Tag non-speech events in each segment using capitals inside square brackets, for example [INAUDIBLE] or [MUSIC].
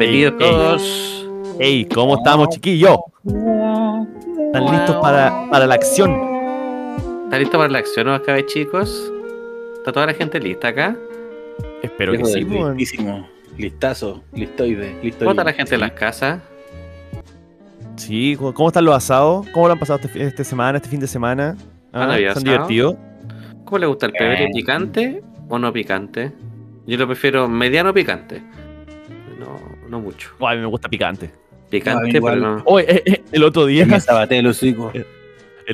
Bienvenidos todos. Hey, ¿cómo estamos, chiquillos? ¿Están listos para, para la acción? ¿Está listo para la acción, no acá, chicos? ¿Está toda la gente lista acá? Espero que sí. Listísimo. Listazo, listoide, listoide. ¿Cómo está la gente en las casas? Sí, ¿cómo están los asados? ¿Cómo lo han pasado este, este semana, este fin de semana? Ah, ¿Han habido ¿Son divertidos? ¿Cómo le gusta el pebre? Eh. ¿Picante o no picante? Yo lo prefiero mediano picante. No, no mucho. Oh, a mí me gusta picante. Picante, igual. pero no. Oh, eh, eh, el otro día, [LAUGHS] [LAUGHS] sabateé el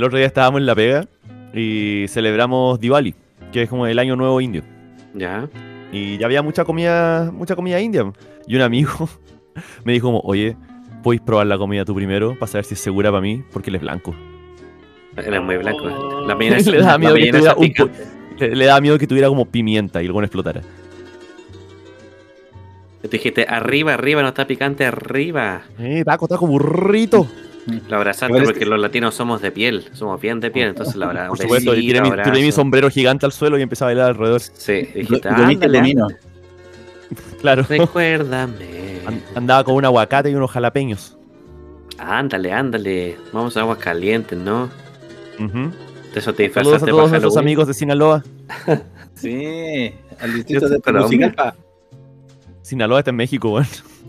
otro día estábamos en La Pega y celebramos Diwali, que es como el año nuevo indio. Ya. Y ya había mucha comida, mucha comida india. Y un amigo [LAUGHS] me dijo como, oye, ¿podéis probar la comida tú primero para saber si es segura para mí? Porque él es blanco. Era muy blanco. La mayonesa, Le daba la miedo que tuviera un. Le, le daba miedo que tuviera como pimienta y el bueno explotara. Te dijiste, arriba, arriba, no está picante, arriba. Eh, taco, taco, burrito. Lo abrazaste porque que- los latinos somos de piel, somos bien de piel, entonces la abrazamos. Por supuesto, y tiré mi, tiré mi sombrero gigante al suelo y empecé a bailar alrededor. Sí, Y dijiste, comino. [LAUGHS] Claro. recuérdame. An- Andaba con un aguacate y unos jalapeños. Ándale, ándale. Vamos a aguas calientes, ¿no? Ujú. De eso te Saludos disfrazaste a para todos nuestros amigos de Sinaloa. [LAUGHS] Sí, al distrito de. Tegucigalpa. Sinaloa está en México, weón.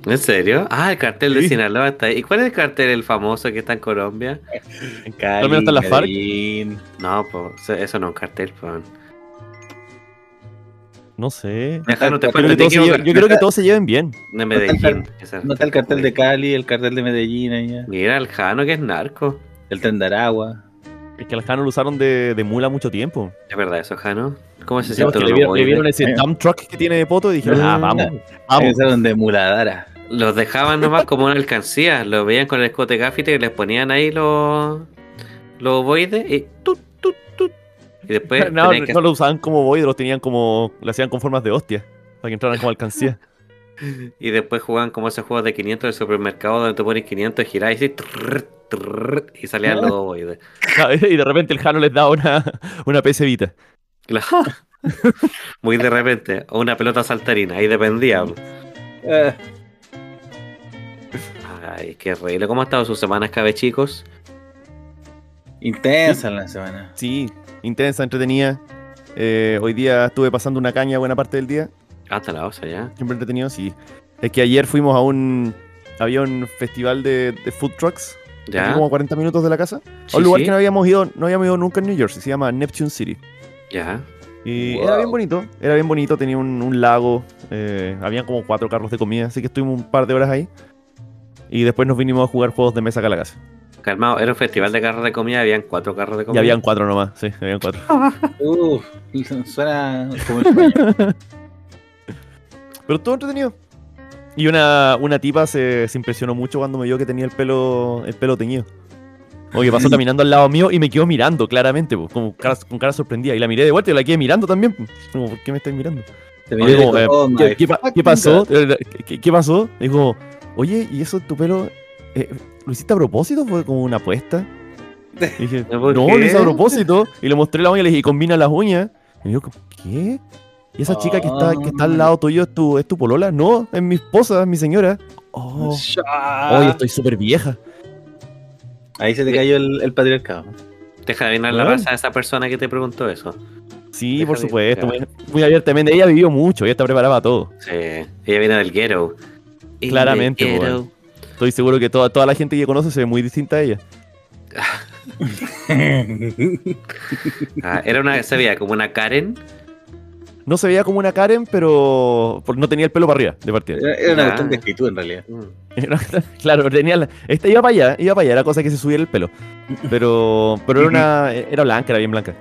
¿En serio? Ah, el cartel de. Sinaloa está ahí. ¿Y cuál es el cartel el famoso que está en Colombia? Cali, está la FARC. No, pues eso no es un cartel, pues. No sé. Ajá, no te Yo puedes creo, que todos se lleven- yo creo que todos se lleven bien. De Medellín. No está el cartel de Cali, el cartel de Medellín allá, Mira, el Jano que es narco. el tren de Aragua. Es que al Jano lo usaron de, de mula mucho tiempo. Es verdad eso, Jano. ¿Cómo se siente le, vieron, le vieron ese Eh. dump truck que tiene de poto y dijeron, ah, Ah, vamos, Vamos. Empezaron de muladara. Los dejaban nomás como una alcancía. Los veían con el escote gafite y les ponían ahí los, los ovoides y tut, tut, tut. Y después [LAUGHS] No, que- no lo usaban como boy, los tenían como. Lo hacían con formas de hostia. Para que entraran como alcancía. [LAUGHS] Y después jugaban como esos juegos de 500 del supermercado donde te pones 500 y girás y trrr, trrr, y salían los ovoides. [LAUGHS] y de repente el Jano les daba una, una PC Vita. Claro. [LAUGHS] Muy de repente. O una pelota saltarina, ahí dependía. Eh, Ay, qué reíble. ¿Cómo ha estado sus semanas, cabe chicos? intensa la semana. Sí, intensa, entretenida. Eh, hoy día estuve pasando una caña buena parte del día. Hasta la osa ya. Siempre entretenido, sí. Es que ayer fuimos a un. Había un festival de, de food trucks. ¿Ya? como a 40 minutos de la casa. Sí, a un lugar sí. que no habíamos ido, no habíamos ido nunca en New Jersey. Se llama Neptune City. Ya. Y Wow. era bien bonito, era bien bonito, tenía un, un lago, eh, habían como cuatro carros de comida, así que estuvimos un par de horas ahí. Y después nos vinimos a jugar juegos de mesa acá a la casa. Calmado, era un festival de carros de comida, habían cuatro carros de Y comida. habían cuatro nomás, sí, habían cuatro. [LAUGHS] Uf, suena como el sueño. [LAUGHS] Pero todo entretenido. Y una, una tipa se, se impresionó mucho cuando me vio que tenía el pelo, el pelo teñido. Oye, pasó [LAUGHS] caminando al lado mío y me quedó mirando claramente, pues, como cara- con cara sorprendida. Y la miré de vuelta y la quedé mirando también. Como, ¿por qué me estás mirando? Te Oye, miré y como, dijo, eh, "Oh, ¿qué, pasó? God". Eh, ¿Qué, qué pasó? Dijo, oye, ¿y eso tu pelo? eh, ¿Lo hiciste a propósito? ¿Fue como una apuesta? Y dije, [LAUGHS] ¿Por no, qué? lo hice a propósito. Y le mostré la uña y le dije, "¿Y combina las uñas. Y me dijo, ¿qué? ¿Y esa chica que está, que está al lado tuyo es tu, es tu polola? No, es mi esposa, es mi señora. Oh, Shah. oye, estoy súper vieja. Ahí se te cayó el, el patriarcado. Deja de adivinar la raza de esa persona que te preguntó eso. Sí, Deja por supuesto, muy, muy abiertamente. Ella vivió mucho, ella está preparada para todo. Sí, ella viene del ghetto. In Claramente, ghetto. Estoy seguro que toda, toda la gente que conoce se ve muy distinta a ella. [LAUGHS] Ah, era una, se veía como una Karen. No se veía como una Karen, pero no tenía el pelo para arriba de partida. Era era una Ya. cuestión de escritura en realidad. Mm. [LAUGHS] claro, tenía la- esta iba para allá, iba para allá, era cosa que se subiera el pelo. Pero, pero era una, [LAUGHS] era blanca, era bien blanca.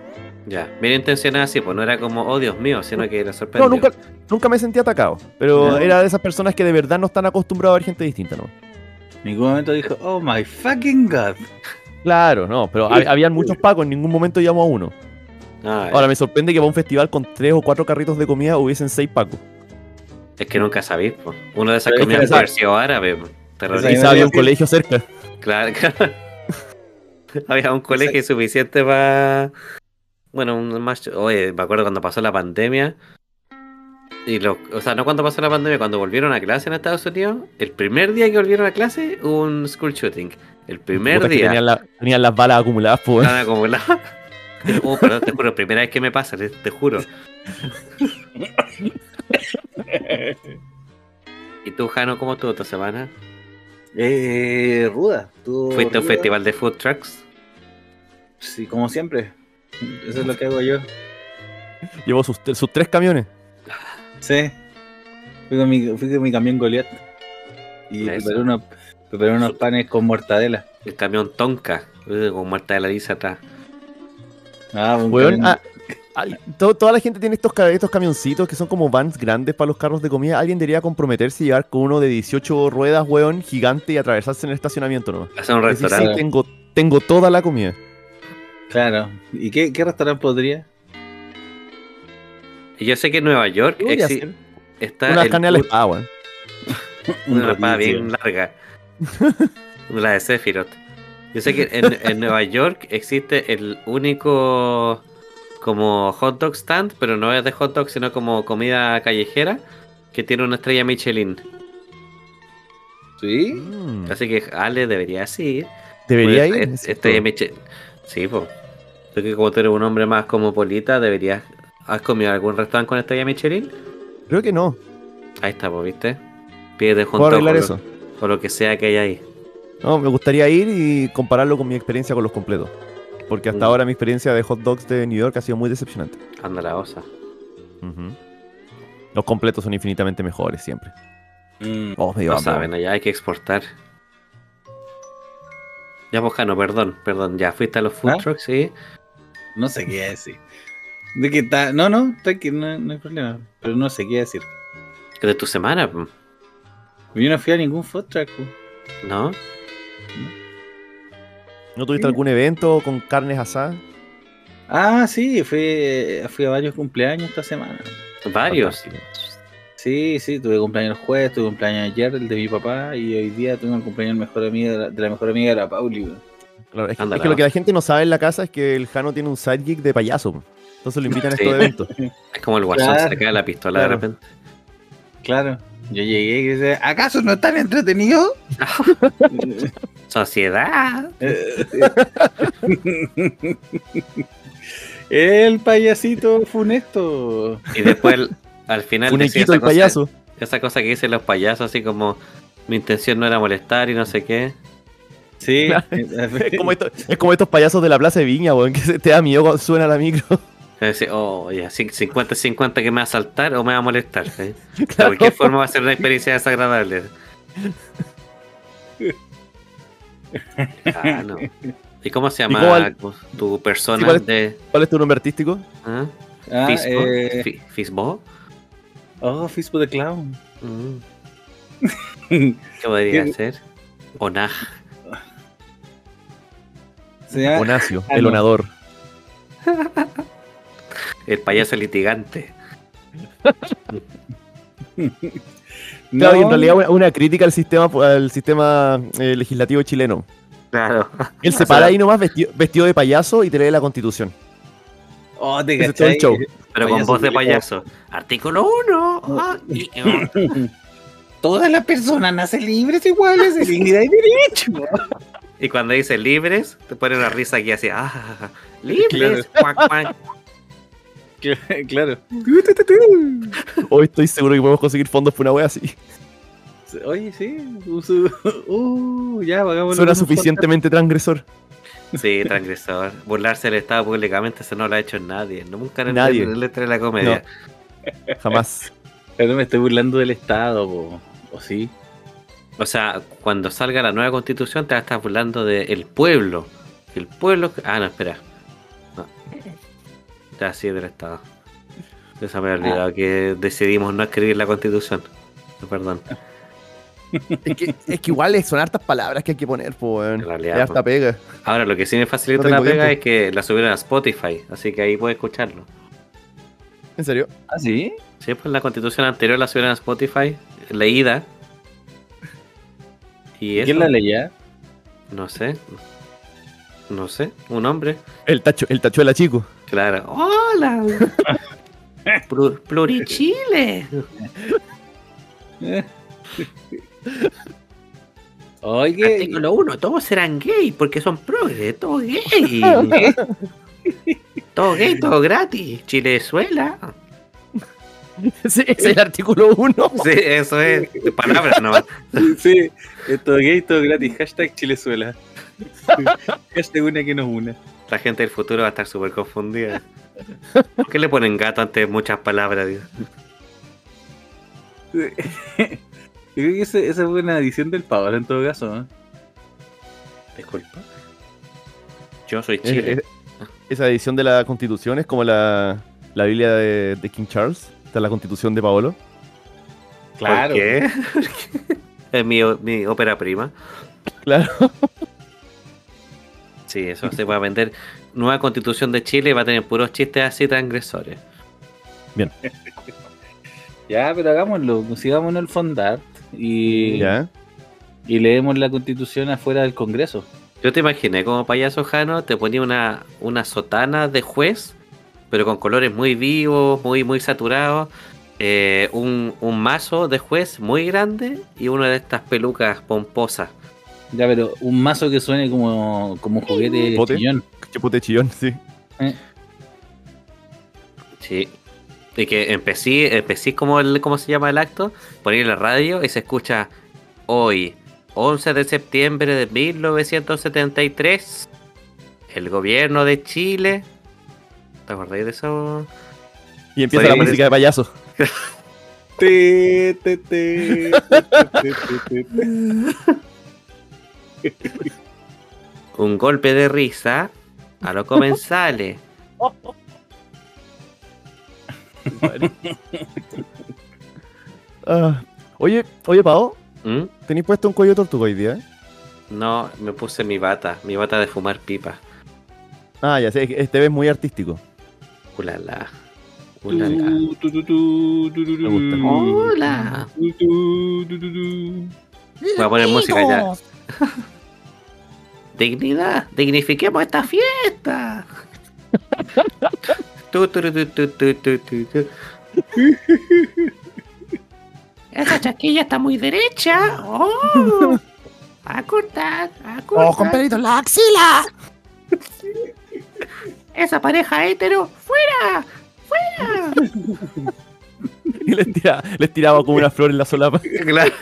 Ya, bien intencionada así, pues no era como, oh Dios mío, sino que No, sorprendió. nunca, nunca me sentí atacado. Pero era de esas personas que de verdad no están acostumbrados a ver gente distinta, ¿no? En ningún momento dijo, oh my fucking god. Claro, no, pero hab- habían muchos pacos, en ningún momento llamó a uno. Ah, Ahora me sorprende que para un festival con tres o cuatro carritos de comida hubiesen seis pacos. es que nunca sabís, pues. Uno de esas Pero comidas puede haber sido árabe, pues. Terrorista. Quizá había un colegio cerca. Claro, claro. [LAUGHS] [LAUGHS] Había un colegio suficiente para. Bueno, un más. Oye, me acuerdo cuando pasó la pandemia. Y lo, o sea, no cuando pasó la pandemia, cuando volvieron a clase en Estados Unidos, el primer día que volvieron a clase hubo un school shooting. El primer día. Tenían, la- tenían las balas acumuladas, pues. Estaban acumuladas. [LAUGHS] Oh, perdón, te juro, primera vez que me pasa, te, te juro. ¿Y tú, Jano, cómo estuvo esta semana? Eh, ruda. ¿Fuiste a un festival de food trucks? Sí, como siempre. Eso es lo que hago yo. Llevó sus, sus tres camiones. Sí. Fui con mi, fui con mi camión Goliath. Y preparé unos, preparé unos panes con mortadela. El camión Tonka, eh, con muerta de la lisa atrás. Ah, un Weón, ah, to- toda la gente tiene estos, estos camioncitos que son como vans grandes para los carros de comida. Alguien debería comprometerse y llevar con uno de 18 ruedas, weón, gigante y atravesarse en el estacionamiento, ¿no? Hacer un Decir, sí, restaurante. tengo, tengo toda la comida. Claro. ¿Y qué, qué restaurante podría? Yo sé que en Nueva York exi- está Una carne a la food- espada, weón. [LAUGHS] una espada bien larga. [LAUGHS] la de Sephiroth. Yo sé que [LAUGHS] en, en Nueva York existe el único como hot dog stand, pero no es de hot dog, sino como comida callejera, que tiene una estrella Michelin. ¿Sí? Mm. Así que Ale debería ir. Debería Pues, ir. es- es Estrella. Michelin. Sí, pues. Tú que como tú eres un hombre más cosmopolita, deberías. ¿Has comido algún restaurante con estrella Michelin? Creo que no. Ahí está, pues, ¿viste? Puedo dog arreglar o lo- eso. O lo que sea que hay ahí. No, me gustaría ir y compararlo con mi experiencia con los completos. Porque hasta Mm. ahora mi experiencia de hot dogs de New York ha sido muy decepcionante. Anda la osa. Los completos son infinitamente mejores siempre. Mm. Oh, me dio No hambre, saben, allá hay que exportar. Ya, pues, Jano, perdón, perdón. Ya fuiste a los food ¿Ah? trucks, sí. No sé qué decir. De que está. No, no, está que no, no hay problema. Pero no sé qué decir. De tu semana, pues, Yo no fui a ningún food truck. ¿no? ¿No tuviste algún evento con carnes asadas? Ah, sí, fui, fui a varios cumpleaños esta semana. Varios. Sí, sí, tuve cumpleaños el jueves, tuve cumpleaños ayer, el de mi papá, y hoy día tuve el cumpleaños mejor amiga de la, de la mejor amiga de la Pauli. Claro, es, que, Ándale, es que lo que la gente no sabe en la casa es que el Jano tiene un sidekick de payaso. Entonces lo invitan a Sí. estos eventos. Es como el guasón Claro, saca la pistola claro. de repente. Claro, yo llegué y dije, ¿acaso no están entretenidos? [LAUGHS] Sociedad. [LAUGHS] el payasito funesto. Y después, al final, Un decía equito esa el cosa- payaso. Esa cosa que dicen los payasos, así como mi intención no era molestar y no sé qué. Sí, [LAUGHS] Es como, esto- es como estos payasos de la Plaza de Viña, weón, que se te da miedo cuando suena la micro. Es decir, oh, ya, cin- 50-50 que me va a saltar o me va a molestar. [LAUGHS] De Claro. cualquier forma va a ser una experiencia desagradable. Ah, no. ¿Y cómo se llama cómo al- tu persona Sí, ¿cuál es- de ¿Cuál es tu nombre artístico? ¿ah? Ah, Fisbo? eh, Fi- ¿Fisbo? oh, Fisbo de Clown. Mm, ¿Qué podría [LAUGHS] ser? Onaj. Onacio, ah, el no. onador. [LAUGHS] El payaso litigante. [LAUGHS] Claro, y en No, realidad una, una crítica al sistema, al sistema eh, legislativo chileno. Claro. Él se [LAUGHS] O sea- para ahí nomás vestido, vestido de payaso y te lee la constitución. Oh, te es todo el show. Pero con voz de payaso. Artículo 1. [LAUGHS] Todas las personas nacen libres iguales de dignidad y derecho. Y cuando dice libres, te pone una risa aquí así. Ah, libres. Cuac, cuac. [LAUGHS] claro. Hoy estoy seguro que podemos conseguir fondos por una wea así. Oye, sí. [LAUGHS] Uh, ya, hagámoslo Suena suficientemente transgresor. Sí, transgresor. Burlarse del Estado públicamente, eso no lo ha hecho nadie. Nunca en Nadie. en el letra de la comedia. Jamás. podcast. [LAUGHS] Pero no me estoy burlando del Estado, po. ¿o sí? O sea, cuando salga la nueva constitución, te vas a estar burlando del pueblo. El pueblo. Ah, no, espera. No. Ya sí, del Estado. Se me había olvidado que decidimos no escribir la constitución. Perdón. Es que, es que igual son hartas palabras que hay que poner, pues, hasta pega. Ahora, lo que sí me facilita No la pega tiempo. es que la subieron a Spotify, así que ahí puedes escucharlo. ¿En serio? ¿Ah, sí? Sí, pues la constitución anterior la subieron a Spotify, leída. Y ¿Quién la leía? no sé. No sé, un hombre. El tacho, el tachuela chico. Claro. ¡Hola! [LAUGHS] Plu- Plurichile. Oye, Artículo 1, todos serán gay porque son progres, todo gay. todo gay, [LAUGHS] todo gratis. Chilezuela. Sí, ese es el artículo 1. Sí, eso es. De palabras nomás. [LAUGHS] sí, todo gay, todo gratis. Hashtag Chilezuela. Hashtag una que nos una. La gente del futuro va a estar súper confundida. ¿Por qué le ponen gato antes de muchas palabras? Dios? Yo creo que ese- esa fue una edición del Power en todo caso. ¿no? Disculpa. Yo soy Eh, Chile. eh, esa edición de la constitución es como la, la Biblia de, de King Charles. Esta es la constitución de Paolo. Claro. ¿Por qué? [LAUGHS] es mi, mi ópera prima. Claro. Sí, eso se va a vender. Nueva constitución de Chile va a tener puros chistes así transgresores. [LAUGHS] Ya, pero hagámoslo. Sigámonos el fondart y, Ya. y leemos la constitución afuera del Congreso. Yo te imaginé como payaso Jano, te ponía una, una sotana de juez, pero con colores muy vivos, muy, muy saturados. eh, un, un mazo de juez muy grande y una de estas pelucas pomposas. Ya, pero un mazo que suene como, como juguete ¿Bote? chillón. Chapute chillón, sí. Sí. Y que empecé, empecé como el, ¿cómo se llama el acto? Poner la radio y se escucha hoy, 11 de septiembre de 1973, el gobierno de Chile. ¿Te acordáis de eso? Y empieza la música de payaso. Te, te, te, te, te, te, te. Un golpe de risa a los comensales. Ah, oye, oye, Pao, ¿Mm? ¿tenéis puesto un cuello de tortuga hoy día? eh? No, me puse mi bata, mi bata de fumar pipa. Ah, ya sé, este ves muy artístico. Ulala. Ulala. Me gusta. Hola. Voy a poner música ya. [LAUGHS] Dignidad, dignifiquemos esta fiesta. [LAUGHS] Tu, tu, tu. Esa chaquilla está muy derecha. Oh. [LAUGHS] A cortar, a cortar. en la axila! [LAUGHS] Esa pareja hetero, fuera, fuera. Y les, tira- les tiraba como una flor en la solapa. Claro.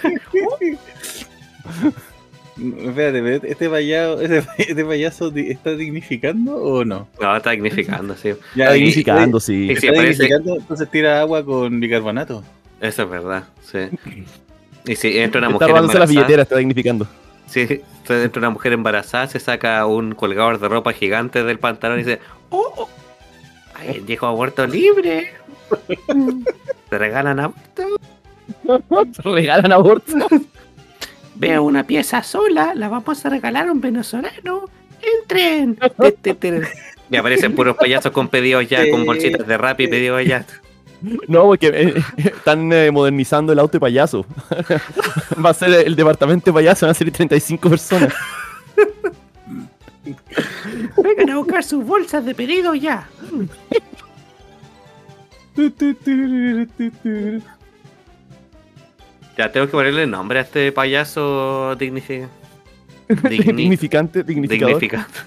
Espérate, pero este payaso, [LAUGHS] este, este payaso está dignificando o no? No, está dignificando, sí. [LAUGHS] Ya, Está dignificando, sí. Está dignificando, entonces tira agua con bicarbonato. Eso es verdad, sí. Y si entra una Está mujer las embarazada, billeteras, está dignificando. si entra una mujer embarazada, se saca un colgador de ropa gigante del pantalón y dice, ¡Oh! oh, ¡Ay, el viejo aborto libre! [LAUGHS] ¿Te regalan aborto? Regalan aborto. Veo una pieza sola, la vamos a regalar a un venezolano. ¡Entren! [LAUGHS] Y aparecen puros payasos con pedidos ya, con bolsitas de rap y pedidos ya. No, porque eh, están eh, modernizando el auto de payaso. [LAUGHS] Va a ser el departamento de payaso, van a ser 35 personas. Vengan a buscar sus bolsas de pedidos ya. [LAUGHS] Ya tengo que ponerle nombre a este payaso dignifi- [LAUGHS] digni- Dignificante, dignificador. dignificante.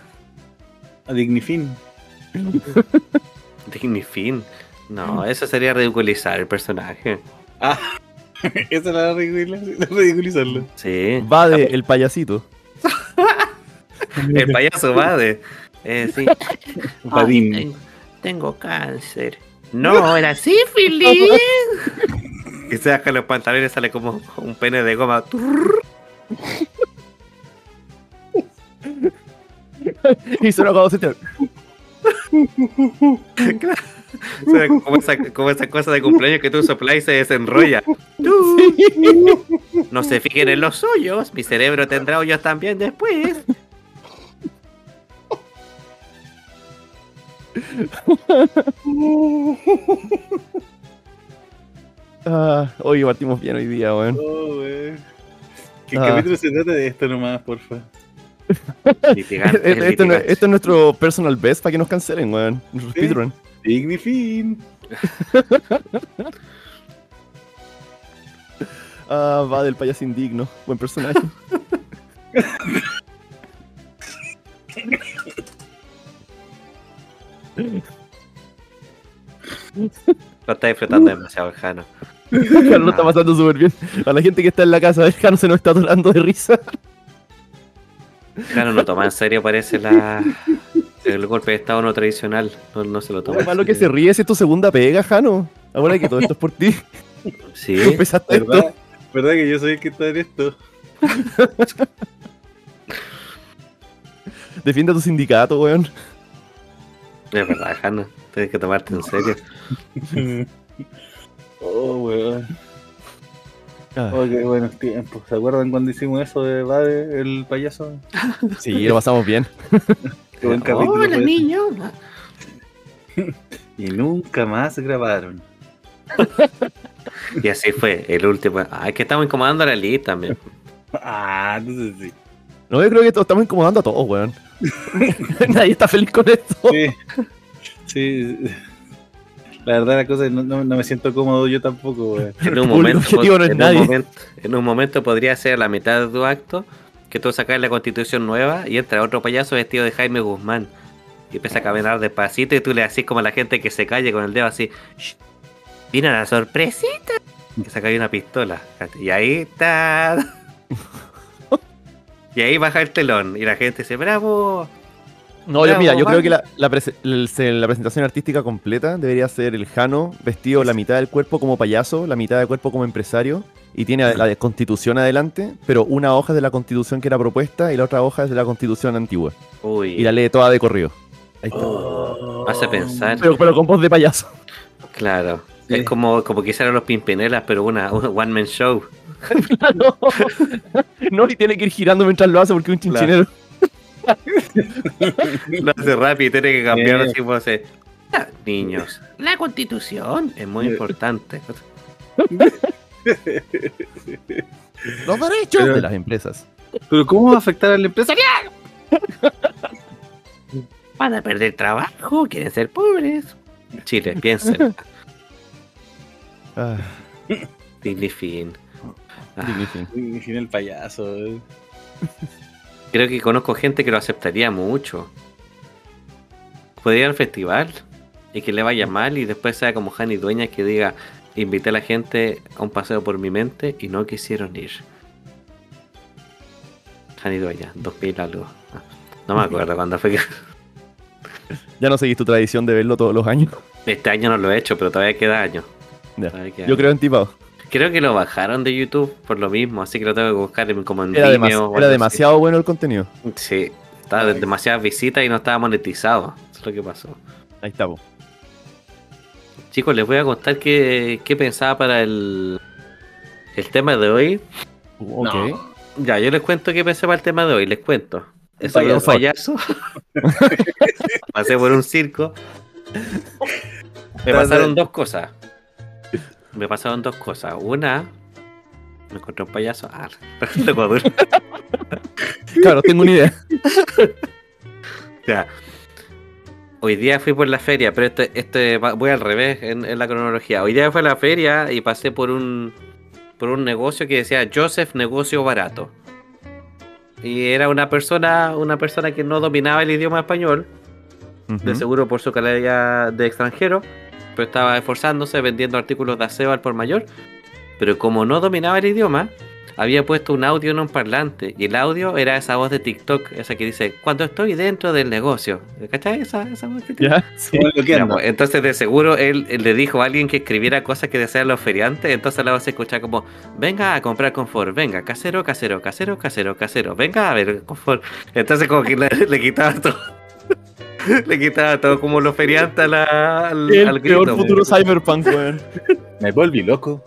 A Dignifin. [LAUGHS] Dignifin. No, eso sería ridiculizar el personaje. Ah, [LAUGHS] esa es la ridicula- ridiculizarlo. Sí. Va de el payasito. El payaso va de. Eh, sí. Vadim. Ay, tengo, tengo cáncer. No, era sífilis. Y se baja los pantalones sale como un pene de goma. [LAUGHS] y solo de sentir. O sea, como, esa, como esa cosa de cumpleaños que tú soplas y se desenrolla. [LAUGHS] No se fijen en los suyos. Mi cerebro tendrá hoyos también después. [LAUGHS] Ah, hoy partimos bien hoy día, weón. Oh, wey. ¿Qué Ah. capítulo se trata de esto nomás, porfa? [LAUGHS] Litigante, Esto, no- litigante. esto es nuestro personal best para que nos cancelen, weón. Nuestro Sí. speedrun. Dignifin. [LAUGHS] Ah, va del payaso indigno. Buen personaje. Lo está disfrutando demasiado Jano. [LAUGHS] Jano lo está pasando súper bien. A la gente que está en la casa, Jano [LAUGHS] se nos está atorando de risa. Jano no toma en serio, parece la el golpe de estado no tradicional. No, no se lo toma. Lo malo que se ríe si es tu segunda pega, Jano. Ahora que todo esto es por ti. Sí, Tú [LAUGHS] empezaste esto. ¿Verdad? ¿Verdad que yo soy el que está en esto? Defiende a tu sindicato, weón. es verdad, Jano. Tienes que tomarte en serio. Oh, weón. Ah, Oh, qué buenos tiempos. ¿Se acuerdan cuando hicimos eso de Bade, el payaso? [LAUGHS] sí, lo pasamos bien. Qué buen capítulo. Hola, niño. [LAUGHS] Y nunca más grabaron. Y así fue, el último. Ay, que estamos incomodando a la Liz también. Ah, entonces sí. No, yo creo que todos estamos incomodando a todos, weón. [LAUGHS] Nadie está feliz con esto. Sí. Sí. La verdad, la cosa es que no, no- no me siento cómodo yo tampoco. En un, momento, objetivo no es en, nadie. un momento, en un momento podría ser la mitad de tu acto que tú sacas la constitución nueva y entra otro payaso vestido de Jaime Guzmán y empieza a caminar despacito y tú le haces como a la gente que se calle con el dedo así. "Shh, Mira la sorpresita. Que saca ahí una pistola. Y ahí está. [LAUGHS] Y ahí baja el telón y la gente dice, bravo. No, yo, mira, yo creo que la, la prese- presentación artística completa debería ser el Jano vestido la mitad del cuerpo como payaso, la mitad del cuerpo como empresario, y tiene la constitución adelante, pero una hoja es de la constitución que era propuesta y la otra hoja es de la constitución antigua. Uy, Y la lee toda de corrido. Ahí está. Oh. hace pensar. Pero, pero con voz de payaso. Claro. Sí. Es como, como que hicieran los Pimpinelas, pero una, un one man show. [LAUGHS] no. [LAUGHS] no, y tiene que ir girando mientras lo hace porque es un Claro. Lo hace rápido y tiene que cambiar Eh. así como hace. "Ah, Niños, la constitución es muy Eh. importante. [LAUGHS] Los derechos Pero- de las empresas. Pero ¿cómo va a afectar al empresariado? [LAUGHS] Van a perder trabajo, quieren ser pobres. Chile, piensen. [LAUGHS] Ah, Dignifin. Ah, Dignifin. El payaso. Creo que conozco gente que lo aceptaría mucho. Podría ir al festival y que le vaya mal y después sea como Jani Dueña que diga, invité a la gente a un paseo por mi mente y no quisieron ir. Jani Dueña, 2000 algo. Ah, No me acuerdo cuándo fue que... [LAUGHS] Ya no seguís tu tradición de verlo todos los años. Este año no lo he hecho, pero todavía queda año. Ya. Todavía queda Yo año. creo en ti, Pau. Creo que lo bajaron de YouTube por lo mismo, así que lo tengo que buscar en- como en Era, Vimeo era así. demasiado bueno el contenido. Sí, estaba de- demasiadas visitas y no estaba monetizado. Eso es lo que pasó. Ahí está, po. Chicos, les voy a contar qué, qué pensaba para el, el tema de hoy. Ok. No. Ya, yo les cuento qué pensé para el tema de hoy, les cuento. El Soy un payaso. payaso. [LAUGHS] Pasé por un circo. [LAUGHS] Me pasaron dos cosas. Me pasaron dos cosas. Una, me encontré un payaso. Ah, [LAUGHS] Ecuador. Claro, tengo una idea. [LAUGHS] Ya. Hoy día fui por la feria, pero este, este voy al revés en, en la cronología. Hoy día fui a la feria y pasé por un por un negocio que decía Joseph Negocio Barato. Y era una persona, una persona que no dominaba el idioma español, de seguro por su calidad de extranjero, pero estaba esforzándose vendiendo artículos de aseo al por mayor. Pero como no dominaba el idioma, había puesto un audio en un parlante. Y el audio era esa voz de TikTok, esa que dice, cuando estoy dentro del negocio. ¿Cachai? Esa, esa voz que tiene? Entonces de seguro él, él le dijo a alguien que escribiera cosas que desean los feriantes, entonces la voz se escucha como, venga a comprar confort, venga, casero, casero, casero, casero, casero, venga a ver confort. Entonces como que le, le quitaba todo. [LAUGHS] le quitaba todo como los feriantes a la- al, El al peor grito. futuro cyberpunk, weón. [LAUGHS] Me volví loco.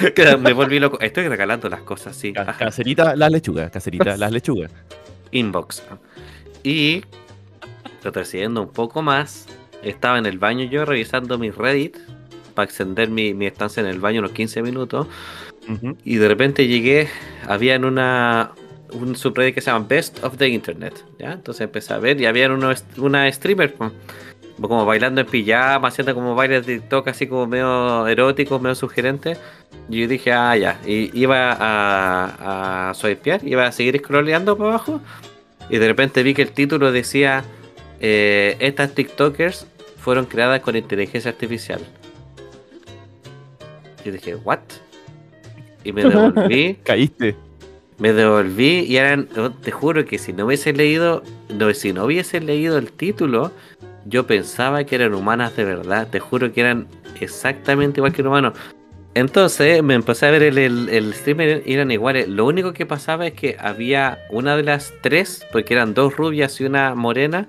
[LAUGHS] Me volví loco. Estoy regalando las cosas, sí. Ca- Ajá. Cacerita, las lechugas. Cacerita, las lechugas. Inbox. Y retrocediendo un poco más, estaba en el baño yo revisando mi Reddit para extender mi, mi estancia en el baño unos 15 minutos. Ujú. Y de repente llegué, había en una un subreddit que se llama Best of the Internet, ¿ya? Entonces empecé a ver y había uno, una streamer como bailando en pijama, haciendo como bailes de TikTok así como medio eróticos, medio sugerentes. Y yo dije, ah, ya. Y iba a, a swipear, iba a seguir scrolleando para abajo. Y de repente vi que el título decía, eh, estas TikTokers fueron creadas con inteligencia artificial. Y dije, ¿what? Y me [LAUGHS] devolví. Caíste. Me devolví y eran, oh, te juro que si no hubiese leído, no, si no hubiese leído el título, yo pensaba que eran humanas de verdad. Te juro que eran exactamente igual que un humano. Entonces me empecé a ver el, el, el streamer y eran iguales. Lo único que pasaba es que había una de las tres, porque eran dos rubias y una morena.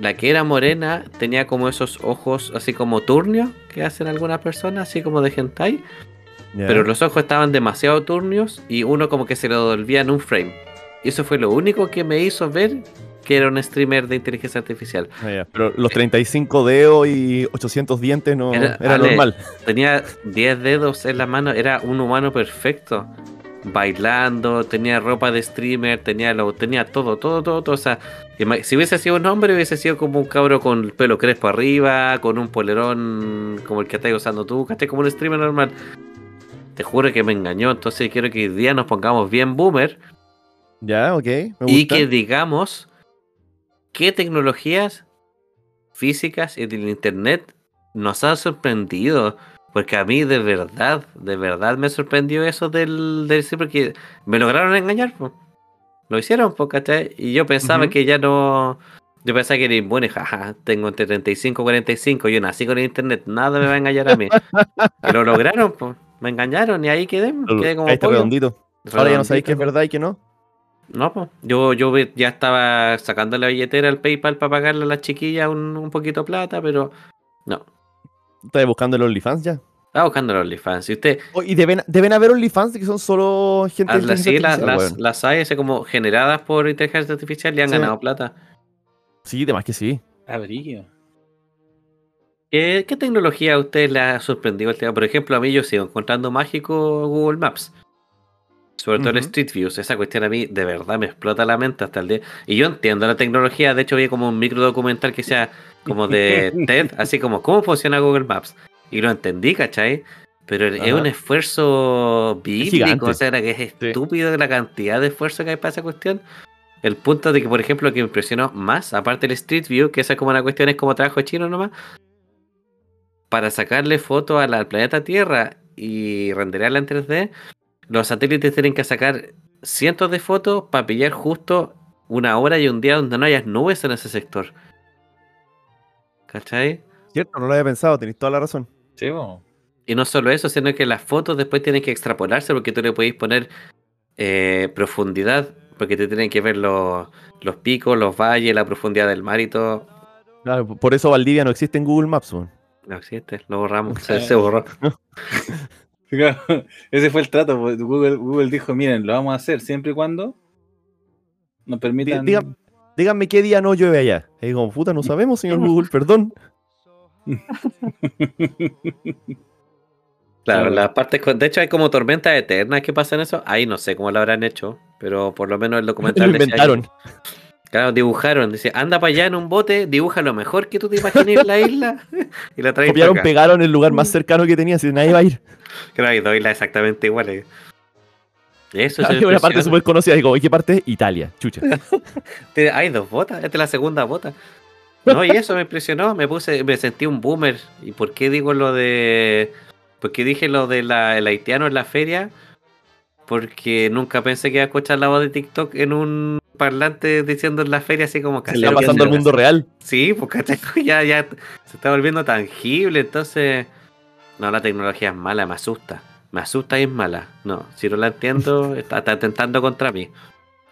La que era morena tenía como esos ojos así como turnios que hacen algunas personas, así como de hentai. Ya. Pero los ojos estaban demasiado turnios y uno como que se lo devolvía en un frame. Y eso fue lo único que me hizo ver que era un streamer de inteligencia artificial. Ah, ya. Pero los 35 dedos y 800 dientes no Era- era, Ale, normal. Tenía 10 dedos en la mano, era un humano perfecto. Bailando, tenía ropa de streamer, tenía lo, tenía todo, todo, todo, todo. O sea, si hubiese sido un hombre, hubiese sido como un cabro con el pelo crespo arriba, con un polerón como el que estás usando tú, ¿cachai? Como un streamer normal. Te juro que me engañó, entonces quiero que hoy día nos pongamos bien boomer Ya, ok. Me gusta. y que digamos qué tecnologías físicas y del internet nos han sorprendido. Porque a mí de verdad, de verdad me sorprendió eso del, del porque me lograron engañar. po. Lo hicieron, po, ¿cachai? Y yo pensaba que ya no... Yo pensaba que era inmune, jaja, tengo entre 35 y 45, yo nací con el internet, nada me va a engañar a mí. [LAUGHS] y lo lograron, pues. Me engañaron y ahí quedé, quedé como Ahí está pollo. redondito. Ahora ya no sabéis qué es verdad y qué no. No, pues. Yo, yo ya estaba sacando la billetera al PayPal para pagarle a las chiquillas un, un poquito de plata, pero no. Estás buscando el OnlyFans ya. Estaba buscando los OnlyFans. Y usted, Oh, y deben, deben haber OnlyFans que son solo gente a de las, sí, las, artificial, las, hay así como generadas por inteligencia artificial y han Sí. ganado plata. Sí, demás que sí. Abrigo. ¿Qué, qué tecnología a usted le ha sorprendido el tema? Por ejemplo, a mí yo sigo encontrando mágico Google Maps. Sobre todo el Ujú. Street Views. Esa cuestión a mí de verdad me explota la mente hasta el día. Y yo entiendo la tecnología. De hecho, vi como un micro documental que sea como de [LAUGHS] TED. Así como, ¿cómo funciona Google Maps? Y lo entendí, ¿cachai? Pero es un esfuerzo bíblico. gigante. O sea, que es estúpido la cantidad de esfuerzo que hay para esa cuestión. El punto de que, por ejemplo, que me impresionó más, aparte del Street View, que esa es como una cuestión, es como trabajo chino nomás, para sacarle fotos a la- al planeta Tierra y renderearla en 3D, los satélites tienen que sacar cientos de fotos para pillar justo una hora y un día donde no haya nubes en ese sector. ¿Cachai? Cierto, no lo había pensado, tenéis toda la razón. Sí, po. Y no solo eso, sino que las fotos después tienen que extrapolarse porque tú le podéis poner eh, profundidad, porque te tienen que ver los, los picos, los valles, la profundidad del mar y todo. Claro, por eso Valdivia no existe en Google Maps, weón. No existe, lo borramos, se, [LAUGHS] se borró. [LAUGHS] Ese fue el trato. pues, Google, Google dijo, miren, lo vamos a hacer siempre y cuando nos permitan... diga- díganme qué día no llueve allá. Y digo, puta, no sabemos, señor [LAUGHS] Google, perdón. Claro, las partes con- de hecho hay como tormentas eternas que pasan eso. Ahí no sé cómo lo habrán hecho, pero por lo menos el documental Lo inventaron. Claro, dibujaron, dice, anda para allá en un bote, dibuja lo mejor que tú te imagines la isla [LAUGHS] y la traes Copiaron, acá. pegaron el lugar más cercano que tenía, si nadie va a ir. Claro, hay dos islas exactamente iguales. Eso es Hay una parte súper conocida, digo, ¿y qué parte? Italia, chucha. [LAUGHS] Hay dos botas, esta es la segunda bota. No, y eso me impresionó, me puse, me sentí un boomer. ¿Y por qué digo lo de. ¿Por qué dije lo del haitiano en la feria? Porque nunca pensé que iba a escuchar la voz de TikTok en un parlante diciendo en la feria así como Se casi le Está pasando al mundo real. Sí, porque [LAUGHS] ya, ya se está volviendo tangible, entonces. No, la tecnología es mala, me asusta. Me asusta y es mala. No, si no la entiendo, [LAUGHS] está, está tentando contra mí.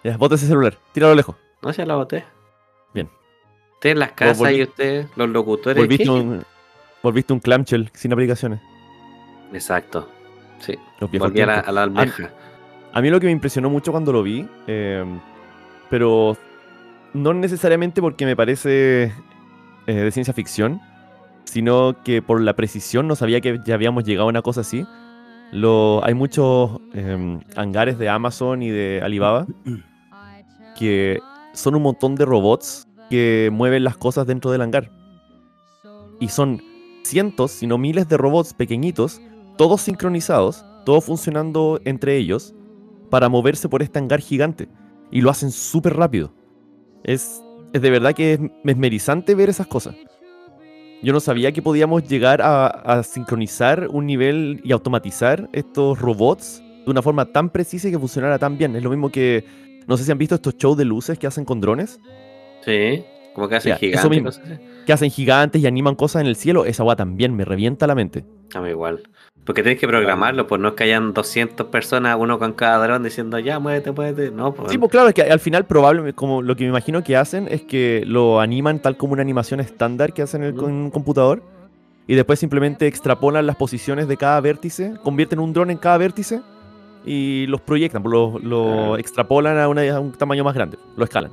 Ya, bota ese celular, tíralo lejos. No se la boté. Bien. Usted en las casas y usted, los locutores. Volviste un, volviste un clamshell sin aplicaciones. Exacto. Sí. Volví a la, a la almeja. A mí lo que me impresionó mucho cuando lo vi, eh, pero no necesariamente porque me parece eh, de ciencia ficción, sino que por la precisión no sabía que ya habíamos llegado a una cosa así. Hay muchos eh, hangares de Amazon y de Alibaba que son un montón de robots que mueven las cosas dentro del hangar. y son cientos, si no miles de robots pequeñitos, todos sincronizados, todos funcionando entre ellos, para moverse por este hangar gigante. Y lo hacen súper rápido. Es, es de verdad que es mesmerizante ver esas cosas. Yo no sabía que podíamos llegar a, a sincronizar un nivel y automatizar estos robots de una forma tan precisa y que funcionara tan bien. Es lo mismo que, no sé si han visto estos shows de luces que hacen con drones, Sí, como que hacen Ya, eso gigantes. mismo. que hacen gigantes y animan cosas en el cielo. Esa agua también me revienta la mente. A mí igual. Porque tienes que programarlo, pues no es que hayan 200 personas, uno con cada dron diciendo ya, muévete, muévete. No, pues. Sí, pues claro, es que al final probablemente, como lo que me imagino que hacen es que lo animan tal como una animación estándar que hacen en el- un computador y después simplemente extrapolan las posiciones de cada vértice, convierten un dron en cada vértice y los proyectan, lo, lo Claro. extrapolan a, una- a un tamaño más grande, lo escalan.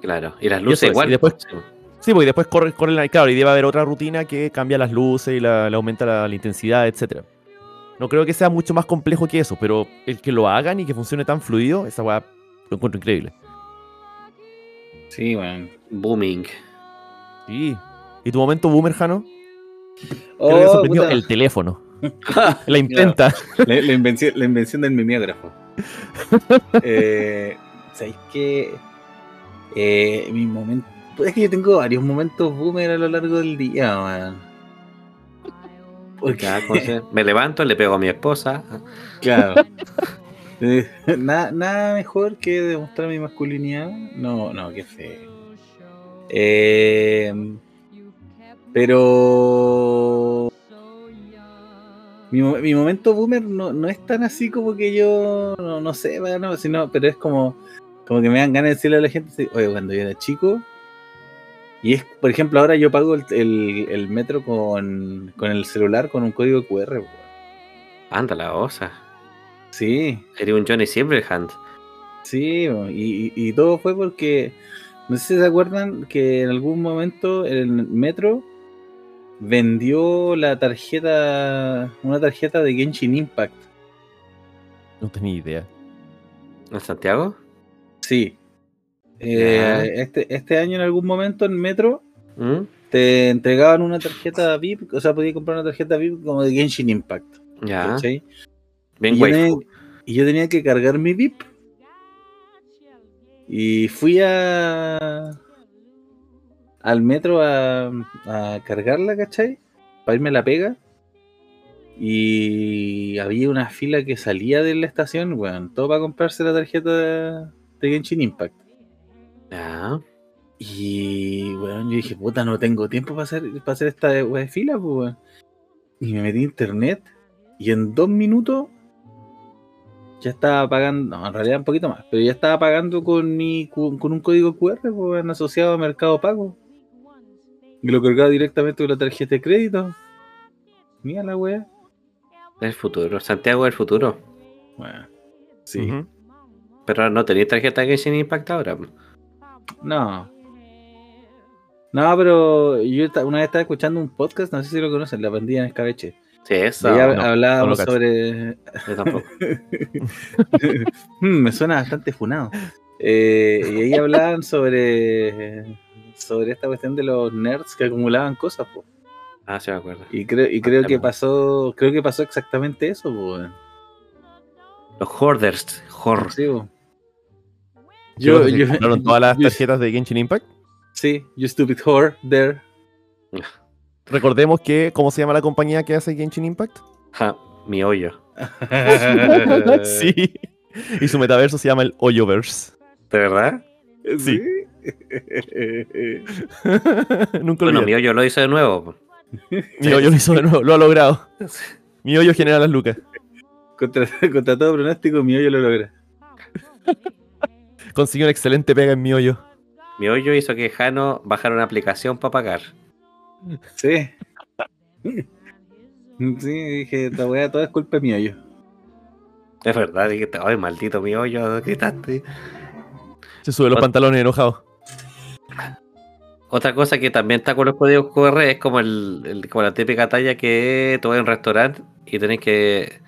Claro. Y las luces es, igual. y después- pues, sí. Porque después corre, corre la, claro, y debe haber otra rutina que cambia las luces y la- le aumenta la, la intensidad, etcétera. No creo que sea mucho más complejo que eso, pero el que lo hagan y que funcione tan fluido, esa weá lo encuentro increíble. Sí, weón. Booming. Sí. ¿Y tu momento boomer, Jano? Oh, Creo que sorprendió puta, el teléfono. [LAUGHS] La intenta. la, la invención, la invención del mimeógrafo. [LAUGHS] eh, ¿Sabéis qué? Eh, mi momento. Es que yo tengo varios momentos boomer a lo largo del día, weón. Porque, Ya, ¿cómo se- Me levanto, le pego a mi esposa. claro. [LAUGHS] Eh, [LAUGHS] nada, nada mejor que demostrar mi masculinidad. No, no, qué feo. Eh, pero. Mi, mi momento boomer no, no es tan así como que yo. No, no sé, bueno, sino, pero es como. Como que me dan ganas de decirle a la gente: Oye, cuando yo era chico. Y es, por ejemplo, ahora yo pago el, el- el metro con, con el celular con un código QR. weón. Anda la osa. Sí, Sería un Johnny Silverhand. Sí, y, y- y todo fue porque, no sé si se acuerdan que en algún momento el metro vendió la tarjeta, una tarjeta de Genshin Impact. No tenía idea. ¿En Santiago? Sí. Eh, este, este año en algún momento en metro ¿Mm? te entregaban una tarjeta VIP, o sea, podías comprar una tarjeta VIP como de Genshin Impact. Ya. Bien, y, yo y yo tenía que cargar mi VIP. Y fui a al metro a, a cargarla, ¿cachai? Para irme a la pega. Y había una fila que salía de la estación, weón, todo para comprarse la tarjeta de, Genshin Impact. Ya. Y, weón, yo dije, puta, no tengo tiempo para hacer, para hacer esta weá de fila, pues, weón. Y me metí a internet y en dos minutos ya estaba pagando, no, en realidad un poquito más, pero ya estaba pagando con mi con, con un código QR, pues, weón, asociado a Mercado Pago. Y lo cargaba directamente con la tarjeta de crédito. Mira la weá. El futuro. Santiago es el futuro. Bueno, sí. Pero no tenéis tarjeta de Genshin Impact ahora. No. No, pero yo una vez estaba escuchando un podcast, no sé si lo conocen, La Pandilla en Escabeche. Sí, eso. Y ahí no, hablábamos sobre. Yo tampoco. [LAUGHS] Mm, me suena bastante funado. Eh, y ahí hablaban sobre. Sobre esta cuestión de los nerds que acumulaban cosas, po. Ah, sí me acuerdo. Y creo, y creo que pasó. Creo que pasó exactamente eso, po. Los hoarders. Hor. Sí, po. Yo, Yo, todas las tarjetas de Genshin Impact. Sí, you stupid whore, there. Recordemos que, ¿cómo se llama la compañía que hace Genshin Impact? Ja, mi hoyo. [LAUGHS] sí. Y su metaverso se llama el Hoyoverse. ¿De verdad? Sí. [LAUGHS] Nunca Bueno, olvidé. mi hoyo lo hizo de nuevo. Mi hoyo lo hizo de nuevo, lo ha logrado. Mi hoyo genera las lucas. contra, [LAUGHS] contra todo pronóstico, mi hoyo lo logra. Consiguió una excelente pega en mi hoyo. Mi hoyo hizo que Jano bajara una aplicación para pagar. Sí. Sí, dije, esta weá toda es culpa de mi hoyo. Es verdad, dije, ay, maldito mi hoyo, gritaste. Se sube los Ot- pantalones enojado. Otra cosa que también está con los códigos QR es como, el, el- como la típica talla que tú vas a un restaurante y tenés que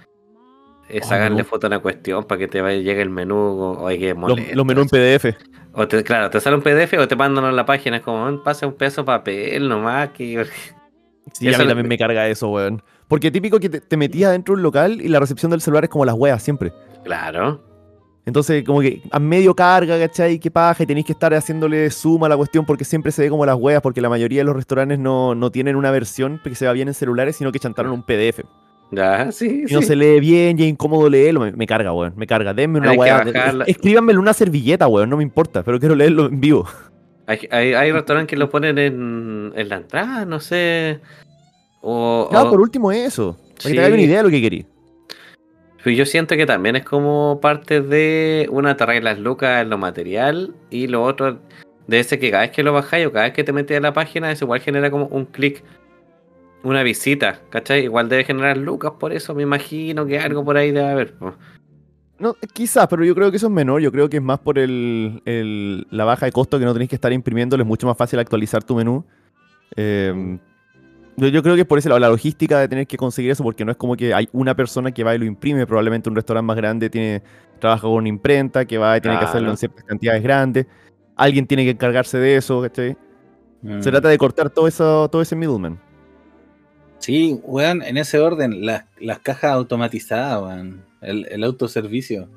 Oh, sacarle foto a una cuestión para que te llegue el menú o, hay que Los, los menús en PDF. O te, claro, te sale un PDF o te mandan a la página, es como, "Mm, pasa un de papel nomás. Que... [LAUGHS] Sí, a Eso mí lo- también me carga eso, weón. Porque típico que te, te metías dentro de un local y la recepción del celular es como las weas siempre. Claro. Entonces, como que a medio carga, ¿cachai? Qué paja, y tenéis que estar haciéndole suma a la cuestión porque siempre se ve como las weas, porque la mayoría de los restaurantes no, no tienen una versión que se va bien en celulares, sino que chantaron un PDF. Ya, sí, Y no se lee bien y es incómodo leerlo. Me, me carga, weón. Me carga. Denme una bajarla. Escríbanmelo en una servilleta, weón. No me importa, pero quiero leerlo en vivo. Hay, hay, hay restaurantes que lo ponen en, en la entrada, no sé. O, Ya, o- por último, eso. Para que te hagas una idea de lo que querí. Pero yo siento que también es como parte de una te arreglas lucas en lo material y lo otro de ese que cada vez que lo bajáis o cada vez que te metes a la página, eso igual genera como un clic, una visita, ¿cachai? Igual debe generar lucas por eso, me imagino que algo por ahí debe haber. po. No, quizás, pero yo creo que eso es menor. Yo creo que es más por el, el- la baja de costo que no tenéis que estar imprimiéndolo. Es mucho más fácil actualizar tu menú. Eh, yo, yo creo que es por eso la, la logística de tener que conseguir eso, porque no es como que hay una persona que va y lo imprime. Probablemente un restaurante más grande tiene trabaja con una imprenta que va y tiene que hacerlo en ciertas cantidades grandes. Alguien tiene que encargarse de eso, ¿cachai? Mm. Se trata de cortar todo eso, todo ese middleman. Sí, weón, en ese orden, las, las cajas automatizadas, weón. El, el autoservicio.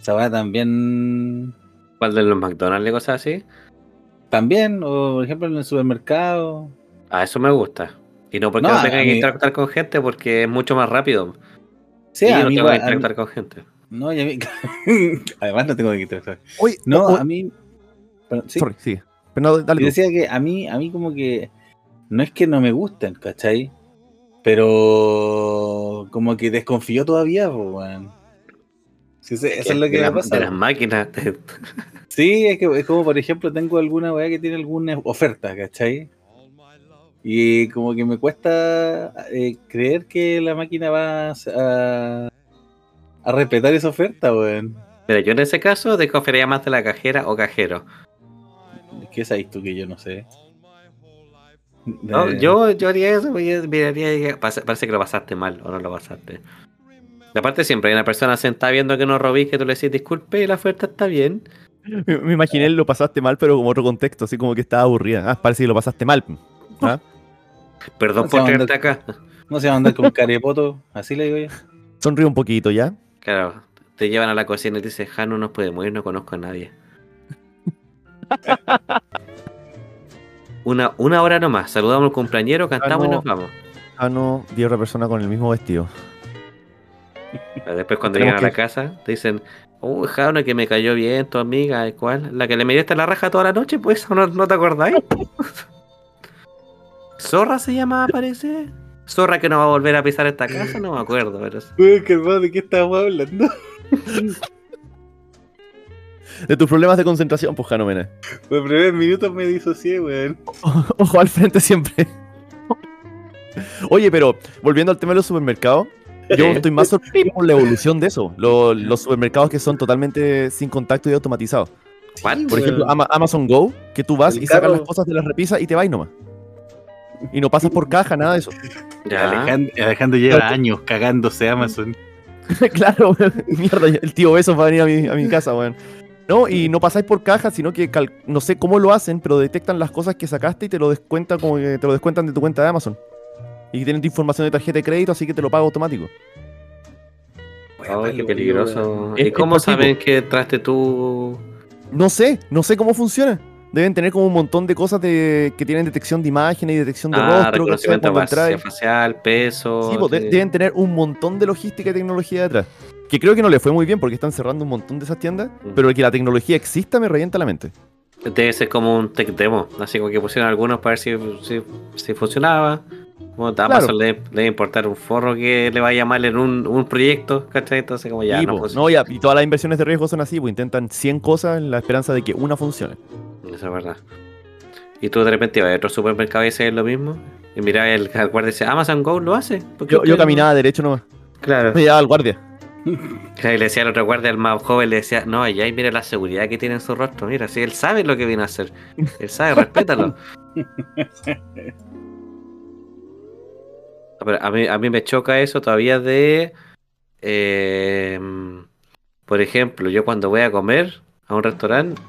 Esa weá también. ¿Cuál de los McDonald's y cosas así? También, o por ejemplo en el supermercado. A eso me gusta. Y no porque No, no, tenga que mí- interactuar con gente, porque es mucho más rápido. Sí, y a no mí, tengo que mí- interactuar con gente. No, y a mí. [LAUGHS] Además, no tengo que interactuar. Oye, No, oh, oh, a mí. pero, sí, Sorry, sigue. Pero no, dale Yo tú. decía que a mí, a mí como que no es que no me gusten, ¿cachai? Pero como que desconfío todavía, pues. Sí, sí, eso es lo que me pasa. de las máquinas. [LAUGHS] Sí, es que es como por ejemplo tengo alguna weá que tiene alguna oferta, ¿cachai? Y como que me cuesta eh, creer que la máquina va a, a respetar esa oferta, weón. Pero yo en ese caso desconfiaría más de la cajera o cajero. ¿Qué sabes tú que yo no sé? No, yo, yo haría eso, yo miraría y diría, "Pasa- parece que lo pasaste mal o no lo pasaste. Y aparte siempre hay una persona sentada viendo que no robís, que tú le decís disculpe, la oferta está bien. Me, me imaginé lo pasaste mal, pero como otro contexto, así como que estaba aburrida. Ah, parece que lo pasaste mal. ¿Ah? Perdón No se por traerte acá. No se va a andar con carepoto, así le digo yo. Sonríe un poquito, ¿ya? Claro, te llevan a la cocina y te dicen, Ja, no nos podemos ir, no conozco a nadie. [LAUGHS] Una, una hora nomás, saludamos al cumpleañero, cantamos y no. nos vamos. Ah, no, vi otra persona con el mismo vestido. Después cuando llegan a la que- casa, te dicen, oh, Jauna, que me cayó bien, tu amiga, ¿cuál? La que le metiste la raja toda la noche, pues, ¿no, no te acordáis? [LAUGHS] Zorra se llamaba, parece. Zorra que no va a volver a pisar esta casa, no me acuerdo, pero... Uy, qué hermano, ¿de qué estamos hablando? [LAUGHS] De tus problemas de concentración, pues, Jano Mena. Por primer minuto me disocié, weón. [LAUGHS] Ojo al frente siempre. Oye, pero volviendo al tema de los supermercados, yo estoy más sorprendido con la evolución de eso. Lo- los supermercados que son totalmente sin contacto y automatizados. ¿Cuál? Por ejemplo, Ama- Amazon Go, que tú vas El y sacas carro. las cosas de las repisas y te vas nomás. Y no pasas por caja, nada de eso. Ya. Alejandro, Alejandro lleva años cagándose Amazon. [LAUGHS] claro, weón. mierda, el tío Besos va a venir a mi, a mi casa, weón. No, y no pasáis por caja, sino que cal- no sé cómo lo hacen, pero detectan las cosas que sacaste y te lo descuentan como que te lo descuentan de tu cuenta de Amazon. Y tienen tu información de tarjeta de crédito, así que te lo paga automático. Oh, qué peligroso. Es- ¿Y cómo saben que traste tú? No sé, no sé cómo funciona. Deben tener como un montón de cosas de, que tienen detección de imágenes y detección de Ah, rostro. reconocimiento facial, peso. Sí, pues, de- sí. deben tener un montón de logística y tecnología detrás. Que creo que no le fue muy bien porque están cerrando un montón de esas tiendas, Mm. pero que la tecnología exista me revienta la mente. Debe ser como un tech demo, así como que pusieron algunos para ver si, si, si funcionaba. Como a Claro. Amazon le, debe importar un forro que le vaya mal en un, un proyecto, ¿cachai? Entonces como ya Sí, no no, ya, y todas las inversiones de riesgo son así, pues intentan 100 cosas en la esperanza de que una funcione. Eso es verdad. Y tú de repente vas a otro supermercado y dices lo mismo. Y mira el, el guardia y dice, Amazon Go lo hace. ¿Por qué Yo, yo ustedes no?" caminaba derecho nomás, Claro. me al guardia. [LAUGHS] Y le decía al otro guardia, al más joven, le decía, no, ya y mira la seguridad que tiene en su rostro, mira, si él sabe lo que viene a hacer, él sabe, respétalo. [LAUGHS] Pero a, mí, a mí me choca eso todavía de, eh, por ejemplo, yo cuando voy a comer a un restaurante,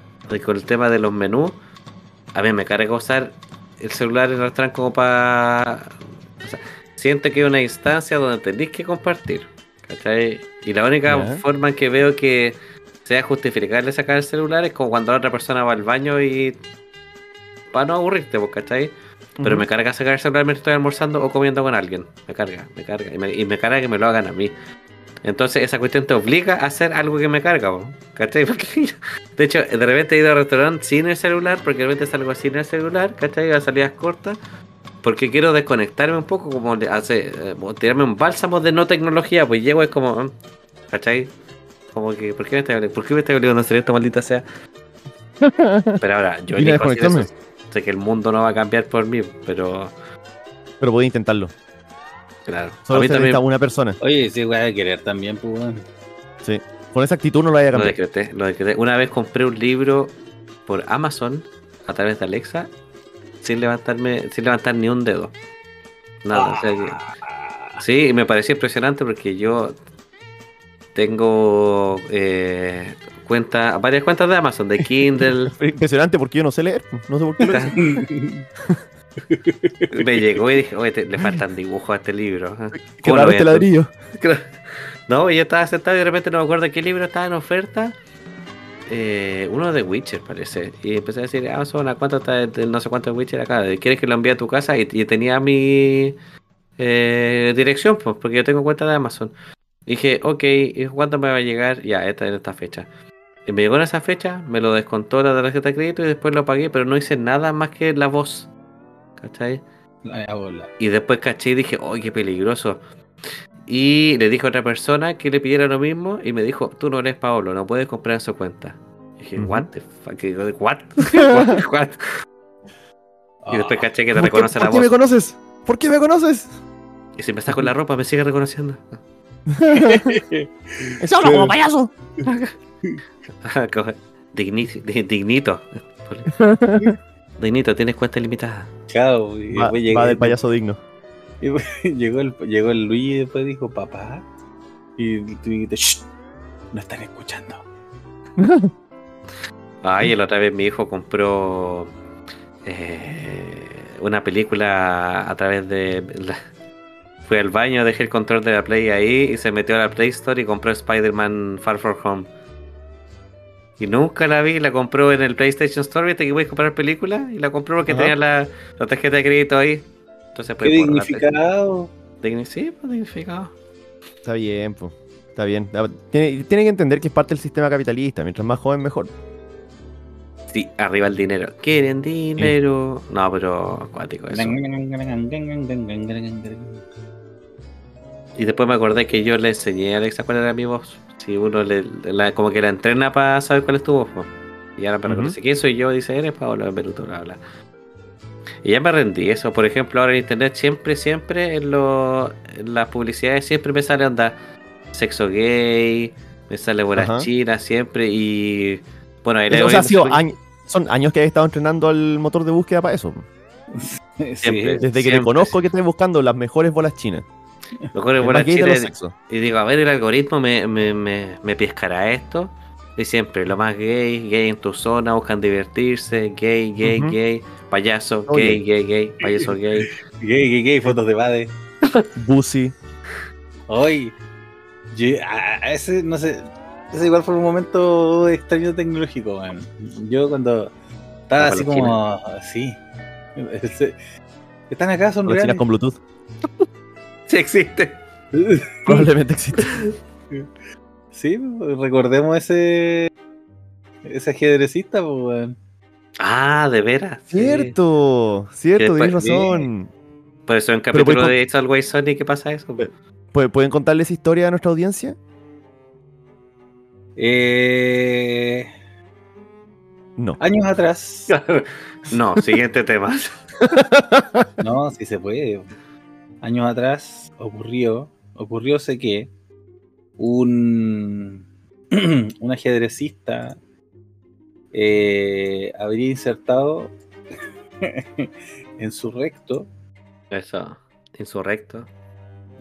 con el tema de los menús, a mí me carga usar el celular en el restaurante como para... O sea, siento que es una instancia donde tenéis que compartir. ¿cachai? Y la única forma en que veo que sea justificable sacar el celular es como cuando la otra persona va al baño y... Para no aburrirte, pues, ¿cachai? Pero me carga sacar el celular mientras estoy almorzando o comiendo con alguien. Me carga, me carga. Y me, y me carga que me lo hagan a mí. Entonces esa cuestión te obliga a hacer algo que me carga, po, ¿cachai? [LAUGHS] Porque, de hecho, de repente he ido al restaurante sin el celular, porque de repente salgo sin el celular, ¿cachai? A salidas cortas, porque quiero desconectarme un poco, como le hace, eh, tirarme un bálsamo de no tecnología, pues llego es como, mm, ¿cachai? Como que, ¿por qué me estás obligando? ¿Por qué me estás obligando a hacer esto, maldita sea? [LAUGHS] Pero ahora, yo a elijo hacer desconectarme. eso. Sé que el mundo no va a cambiar por mí, pero Pero podía intentarlo. claro. Solo a mí se también necesita una persona. Oye, sí, weá, de querer también, pues. Sí. Con esa actitud no lo vaya a lo cambiar. decreté, lo decreté. Una vez compré un libro por Amazon a través de Alexa sin levantarme, sin levantar ni un dedo. Nada, o sea que- Sí, y me pareció impresionante porque yo tengo eh, cuenta, varias cuentas de Amazon, de Kindle. [LAUGHS] Impresionante porque yo no sé leer. No sé por qué lo [LAUGHS] me llegó y dije, oye, te- le faltan dibujos a este libro. ¿eh? Qué ¿Cómo lo raro voy a este ladrillo. [LAUGHS] No, yo estaba sentado y de repente no me acuerdo qué libro estaba en oferta. Eh, uno de Witcher parece. Y empecé a decir, ah, son a cuánto está el no sé cuánto de Witcher acá. ¿Quieres que lo envíe a tu casa? Y, y tenía mi eh, dirección, pues, porque yo tengo cuenta de Amazon. Dije, ok, ¿y cuánto me va a llegar? Ya, esta en esta fecha. Y me llegó en esa fecha, me lo descontó la tarjeta de crédito y después lo pagué, pero no hice nada más que la voz. ¿Cachai? La bola. Y después caché y dije, ¡ay, qué peligroso! Y le dije a otra persona que le pidiera lo mismo y me dijo, tú no eres Paolo, no puedes comprar en su cuenta. Y dije, what the fuck, what? what? [LAUGHS] What? Y después caché que te ¿Por qué, reconoce la por qué me voz. conoces? ¿Por qué me conoces? Y si me saco la ropa me sigue reconociendo. [LAUGHS] ¡Se habla como payaso! [LAUGHS] Como, Dignito, di- dignito. Dignito, tienes cuenta ilimitada. Chao. Va, va del payaso digno. Y [LAUGHS] llegó, el, llegó el Luis y después dijo, papá. Y tú dijiste, "Shh, no están escuchando. [LAUGHS] Ay, y la otra vez mi hijo compró eh, una película a través de. la- Fui al baño, dejé el control de la Play ahí y se metió a la Play Store y compró Spider-Man Far From Home. Y nunca la vi, la compró en el PlayStation Store, viste que voy a comprar películas y la compró porque Ajá. tenía la, la tarjeta de crédito ahí. Entonces, Qué pues, dignificado. Digni- sí, pues dignificado. Está bien, pues. Está bien. Ah, Tiene, tiene que entender que es parte del sistema capitalista. Mientras más joven, mejor. Sí, arriba el dinero. ¿Quieren dinero? No, pero acuático eso. Y después me acordé que yo le enseñé a Alexa cuál era mi voz. Si uno le, la- como que la entrena para saber cuál es tu voz. po. Y ahora me Ujú. reconoce quién soy yo, dice, eres Pablo Beruto, bla, bla. Y ya me rendí eso. Por ejemplo, ahora en internet siempre, siempre en, lo- en las publicidades siempre me sale onda sexo gay, me sale bolas Ajá. chinas siempre y bueno, ahí le o sea, sido años- son años que he estado entrenando al motor de búsqueda para eso. [LAUGHS] Siempre. Desde que te Siempre. conozco que estás buscando las mejores bolas chinas. mejor El bolas chinas. Y digo, a ver, el algoritmo me, me, me, me pescará esto. Y siempre, lo más gay, gay en tu zona, buscan divertirse, gay, gay, Ujú. gay, payaso, Oye. gay, gay, gay, payaso [LAUGHS] gay. Gay, gay, gay, fotos de Bade. [LAUGHS] Busi. Hoy, ese, no sé, ese igual fue un momento extraño tecnológico, man. Yo cuando estaba así como, así, están acá, son reales. con Bluetooth. [LAUGHS] Sí existe. Probablemente existe. Sí, recordemos ese, ese ajedrecista, pues, weón. Ah, de veras. sí. Cierto, cierto, tienes razón. Por eso en capítulo de It's Always Sunny, ¿qué pasa eso? ¿Pu- ¿Pueden contarle esa historia a nuestra audiencia? Eh, No. años atrás, [LAUGHS] no, siguiente tema. [LAUGHS] no, si se puede. Años atrás ocurrió, ocurrióse que un, [CLEARS THROAT] un ajedrecista eh, habría insertado [LAUGHS] en su recto, Eso, insurrecto.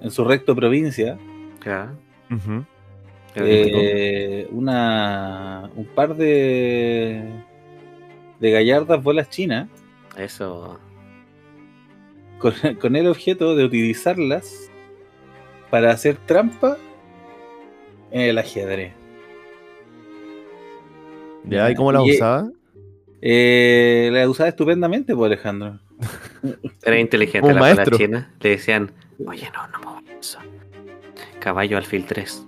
en su recto provincia, Ya. Ujú. eh, una un par de de gallardas bolas chinas Eso. con, [LAUGHS] con el objeto de utilizarlas para hacer trampa en el ajedrez. ¿Ya? ¿Y cómo la Y- usaba? Eh, la usaba estupendamente, pues Alejandro. [LAUGHS] Era inteligente la bola maestro. china. Le decían, oye, no, no muevas eso. Caballo alfil 3.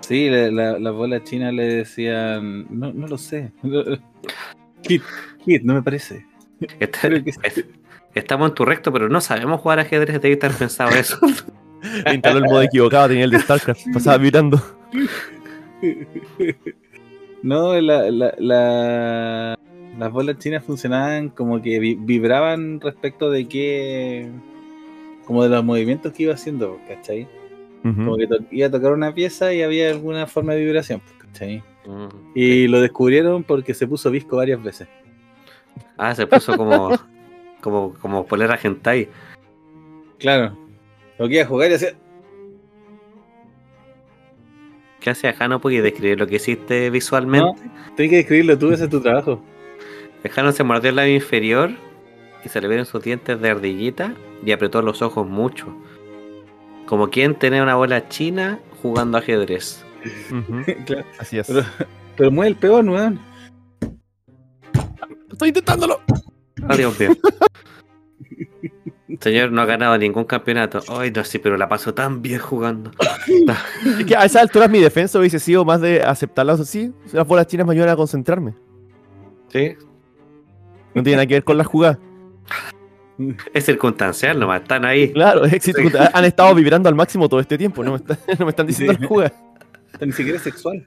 Sí, la- la- las bolas chinas le decían. No, no lo sé. [LAUGHS] Kit, Kit, no me parece. Está- Creo que sí. es- estamos en tu recto, pero no sabemos jugar ajedrez. Debe estar pensado eso. [LAUGHS] [LAUGHS] Instaló el modo equivocado, tenía el de StarCraft. Pasaba vibrando. [LAUGHS] No, la, la, la- las bolas chinas funcionaban como que vi- vibraban respecto de qué. como de los movimientos que iba haciendo, ¿cachai? Como Ujú. que to- iba a tocar una pieza y había alguna forma de vibración, ¿cachai? Mm. Y lo descubrieron porque se puso visco varias veces. Ah, se puso como, como, como polera hentai. Claro. Lo que iba a jugar y hacía. ¿Qué hace Jano? Porque describir lo que hiciste visualmente. Tienes que describirlo tú, ese es tu trabajo. Jano se mordió el labio inferior y se le vieron sus dientes de ardillita y apretó los ojos mucho. Como quien tenía una bola china jugando ajedrez. [LAUGHS] Claro. Así es. Pero, pero mueve el peón, weón. Estoy intentándolo. Oh, Dios mío. Señor, no ha ganado ningún campeonato. Ay, no, sí, pero la paso tan bien jugando. [LAUGHS] Es que a esas alturas mi defensa hubiese sido más de aceptarlas así. Las bolas chinas me ayudan a concentrarme. Sí, No tiene nada que ver con las jugadas. [LAUGHS] es circunstancial nomás, están ahí. Claro, es han estado vibrando al máximo todo este tiempo. No me, está- [LAUGHS] no me están diciendo Sí. las jugadas. Ni siquiera es sexual.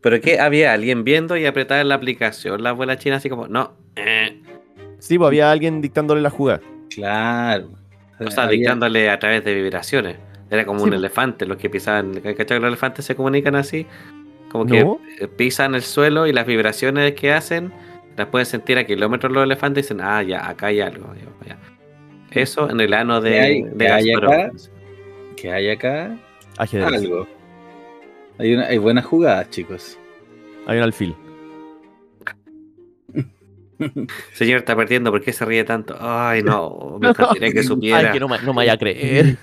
Pero que había alguien viendo y apretaba en la aplicación la bola china así como, no. eh. Sí, pues había alguien dictándole la jugada. Claro. O sea, Había- dictándole a través de vibraciones. Era como un elefante, los que pisaban. ¿Cachai que los elefantes se comunican así? Como que No. eh, pisan el suelo y las vibraciones que hacen las pueden sentir a kilómetros los elefantes y dicen, ah, ya, acá hay algo. ya. Eso en el ano de, ¿Qué hay- de qué hay acá? Que hay acá Ajedrez. algo. Hay, una, hay buenas jugadas, chicos. Hay un alfil. Señor, está perdiendo, ¿por qué se ríe tanto? Ay, no, me encantaría que [LAUGHS] supiera. Ay, que no, me- no me vaya a creer.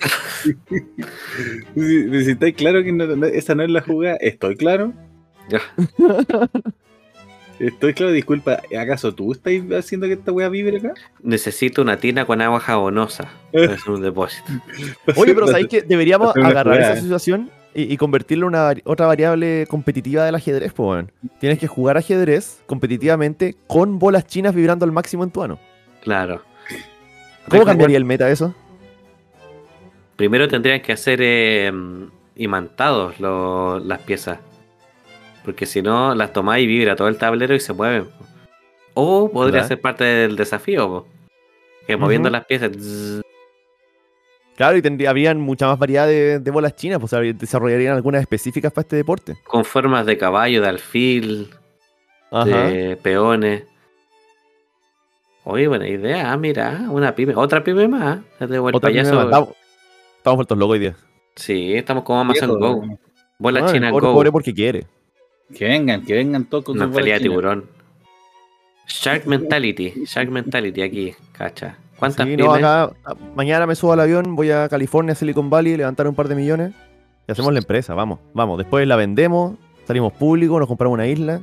Si, si estáis claro que no- no- esa no es la jugada, estoy claro. Ya. [LAUGHS] Estoy claro, disculpa, ¿acaso tú estás haciendo que esta wea vibre acá? Necesito una tina con agua jabonosa. [LAUGHS] Es un depósito. Oye, pero ¿sabéis que deberíamos Hacer agarrar esa situación y, y convertirla en una otra variable competitiva del ajedrez, pues, weón? Tienes que jugar ajedrez competitivamente con bolas chinas vibrando al máximo en tu ano. Claro. ¿Cómo cambiaría el meta eso? Primero tendrían que hacer eh, imantados lo- las piezas. Porque si no, las tomáis y vibra todo el tablero y se mueven. O podría ¿Verdad? ser parte del desafío. po. Que moviendo las piezas. Claro, y tendría, habrían mucha más variedad de, de bolas chinas, pues desarrollarían algunas específicas para este deporte. con formas de caballo, de alfil, Ajá. de peones. Oye, buena idea. Ah, mira, una pyme. Otra pyme más. Ya tengo el Otra payaso. primera- Estamos, estamos vueltos locos hoy día. Sí, estamos como Amazon Go. Bola No, el China pobre, Go. pobre porque quiere. Que vengan, que vengan todos con Una pelea bolas de chinas. tiburón. Shark Mentality. Shark Mentality aquí, cacha. ¿Cuántas Sí, no, acá, a- mañana me subo al avión, voy a California, Silicon Valley, levantar un par de millones y hacemos la empresa, vamos, vamos. Después la vendemos, salimos públicos, nos compramos una isla.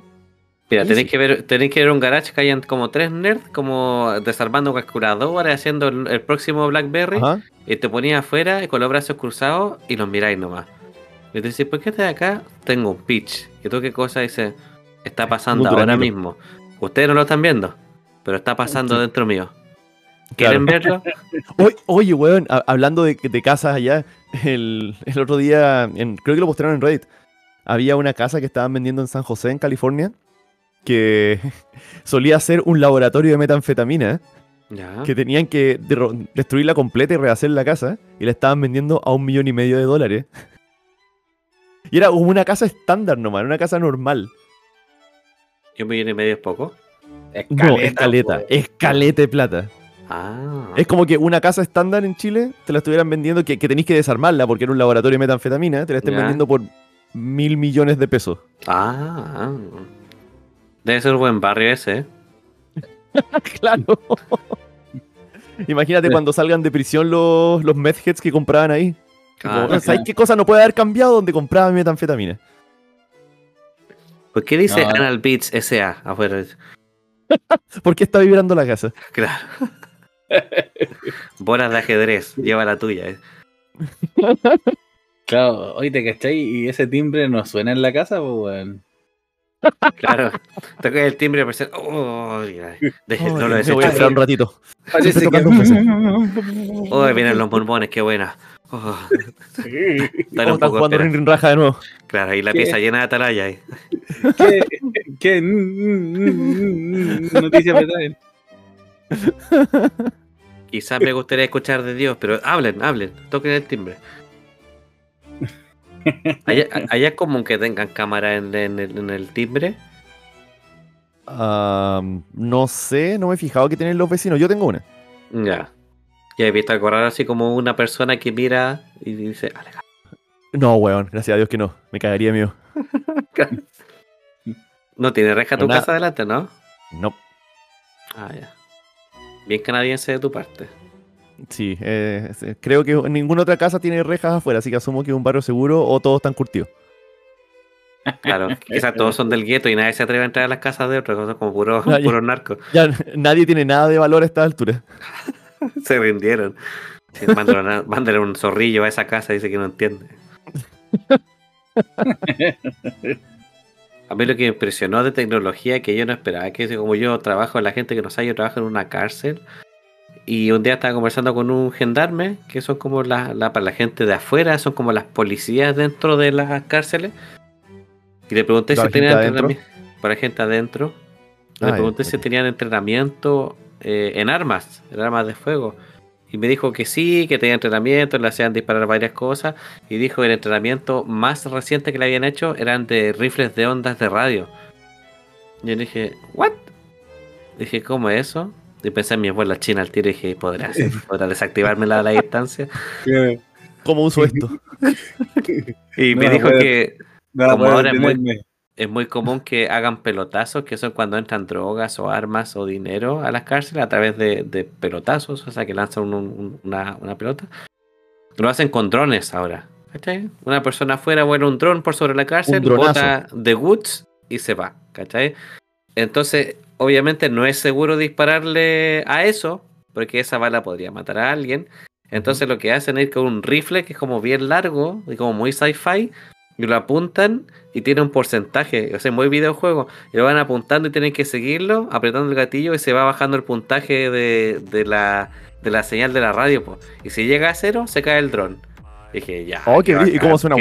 Mira, tenéis que ver, tenéis que ver un garage que hayan como tres nerds, como desarmando calculadoras, haciendo el, el próximo Blackberry, Ajá. y te ponías afuera con los brazos cruzados y los miráis nomás. Y te decís, ¿por qué estás acá? Tengo un pitch. ¿Y tú qué cosa dice? Está pasando ahora mismo. Ustedes no lo están viendo, pero está pasando Sí. dentro mío. Claro. ¿Quieren verlo? [LAUGHS] Oye, oye, weón, hablando de, de casas allá, el, el otro día, en- creo que lo postearon en Reddit, había una casa que estaban vendiendo en San José, en California, que [LAUGHS] solía ser un laboratorio de metanfetamina, Ya. que tenían que destruirla completa y rehacer la casa, y la estaban vendiendo a un millón y medio de dólares. [LAUGHS] Y era como una casa estándar nomás, una casa normal. ¿Y un millón y medio es poco? No, escaleta, escaleta de plata. Ah. Es como que una casa estándar en Chile te la estuvieran vendiendo, que, que tenéis que desarmarla porque era un laboratorio de metanfetamina, te la estén vendiendo por mil millones de pesos. Ah. Debe ser un buen barrio ese, ¿eh? [LAUGHS] claro. Imagínate cuando salgan de prisión los, los medheads que compraban ahí. Ah, ¿Sabes qué cosa no puede haber cambiado donde compraban metanfetamina? ¿Por qué dice No. Anal Beats SA afuera? [LAUGHS] ¿Por qué está vibrando la casa? Claro. [LAUGHS] Bolas de ajedrez, lleva la tuya. eh. Claro, hoy te cachai y ese timbre no suena en la casa, pues weón. Claro. Toca el timbre y parece. Oh. Deje- no lo voy a esperar un ratito. Parece que... [LAUGHS] Oh, vienen los bombones, qué buena. Oh, están Oh, un están poco jugando espera- ring ring raja de nuevo. Claro, y la ¿Qué? pieza llena de atalaya. ¿Qué? ¿Qué? Noticias me traen. Quizás me gustaría escuchar de Dios, pero hablen, hablen, toquen el timbre. Allá, allá es común que tengan cámara en, en el, en el timbre. No sé, no me he fijado que tienen los vecinos. Yo tengo una. Ya. Ya he visto algo raro así como una persona que mira y dice, "Aleja". No, weón, gracias a Dios que no. Me cagaría mío. [LAUGHS] no tiene reja tu casa adelante, ¿no? No. Ah, ya. Bien canadiense de tu parte. Sí, eh, creo que ninguna otra casa tiene rejas afuera, así que asumo que es un barrio seguro o todos están curtidos. Claro, [LAUGHS] quizás todos son del gueto y nadie se atreve a entrar a las casas de otros, son como puros [LAUGHS] narcos. Ya nadie tiene nada de valor a esta altura. [LAUGHS] Se rindieron. Sí, mándale, un zorrillo a esa casa, dice que no entiende. A mí lo que me impresionó de tecnología que yo no esperaba, que es como yo trabajo, la gente que no sabe, yo trabajo en una cárcel. Y un día estaba conversando con un gendarme, que son como la, la- para la gente de afuera, son como las policías dentro de las cárceles. Y le pregunté ¿Para si tenían adentro? entrenamiento. Para gente adentro. Le Ah, pregunté si tenían entrenamiento eh, en armas, en armas de fuego. Y me dijo que sí, que tenía entrenamiento, le hacían disparar varias cosas. Y dijo que el entrenamiento más reciente que le habían hecho eran de rifles de ondas de radio. Yo le dije, ¿what? Dije, ¿cómo es eso? Y pensé en mi abuela china al tiro y dije, ¿podrá, hacer? [LAUGHS] ¿podrá desactivármela a la distancia? ¿Cómo uso esto? [LAUGHS] Y me la dijo que No, Como ahora es muy-. Es muy común que hagan pelotazos, que son cuando entran drogas o armas o dinero a las cárceles a través de, de pelotazos, o sea, que lanzan un- un- una, una pelota. Lo hacen con drones ahora. ¿Cachai? Una persona afuera vuela un dron por sobre la cárcel, bota de woods y se va. ¿Cachai? Entonces, obviamente no es seguro dispararle a eso, porque esa bala podría matar a alguien. Entonces lo que hacen es ir con un rifle que es como bien largo y como muy sci-fi, y lo apuntan y tiene un porcentaje, o sea, muy videojuego, y lo van apuntando y tienen que seguirlo, apretando el gatillo y se va bajando el puntaje de, de la, de la señal de la radio. po. Y si llega a cero, se cae el dron. Dije, ya. Oh, qué qué brillo. ¿Y cómo suena?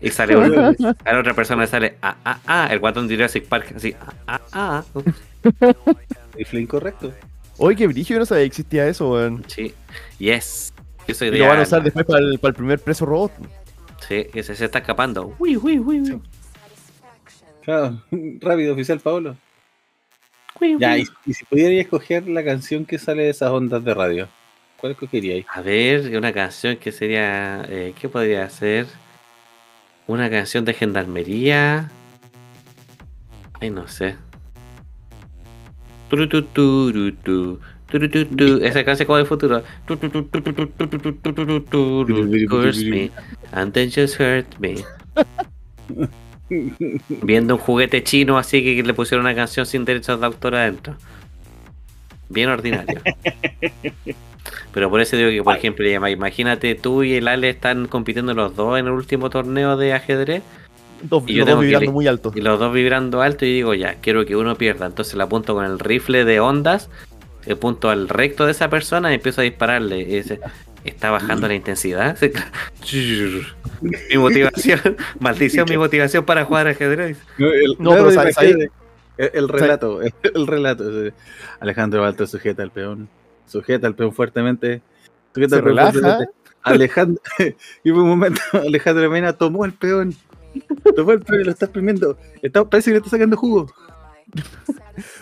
Y sale una- a la otra persona le sale ah, ah, ah, el guatón de Jurassic Park, así, ah, ah, ah. Rifle incorrecto. Oye, qué brillo, yo no sabía que existía eso, weón. Sí, yes. Eso Y lo van a usar después para el, para el primer preso robot. Sí, que se, se está escapando. Uy, uy, uy, uy. Claro, [LAUGHS] rápido, oficial Pablo. Uy, Ya, uy. y, y si pudierais escoger la canción que sale de esas ondas de radio, ¿cuál escogeríais? A ver, una canción que sería. eh, ¿Qué podría ser? Una canción de gendarmería. Ay, no sé. Esa canción como de futuro. Curse me, and then just hurt me. Viendo un juguete chino así que le pusieron una canción sin derechos de autor adentro. Bien ordinario. [LAUGHS] Pero por eso digo que, por ejemplo, imagínate tú y el Ale están compitiendo los dos en el último torneo de ajedrez Dos, Y los dos vibrando le- muy alto. y los dos vibrando alto y digo, ya, quiero que uno pierda. Entonces le apunto con el rifle de ondas, le apunto al recto de esa persona y empiezo a dispararle. Y dice, está bajando la intensidad. [LAUGHS] mi motivación, [LAUGHS] maldición, mi motivación para jugar ajedrez. No, el, No, pero sabes- imagínate, el, el relato, el, [LAUGHS] el relato. Alejandro Balto sujeta al peón, sujeta al peón fuertemente, sujeta Se al peón relaja. fuertemente. Alejandro, y por un momento Alejandro Mena tomó el peón, el lo está exprimiendo. Está, parece que le está sacando jugo.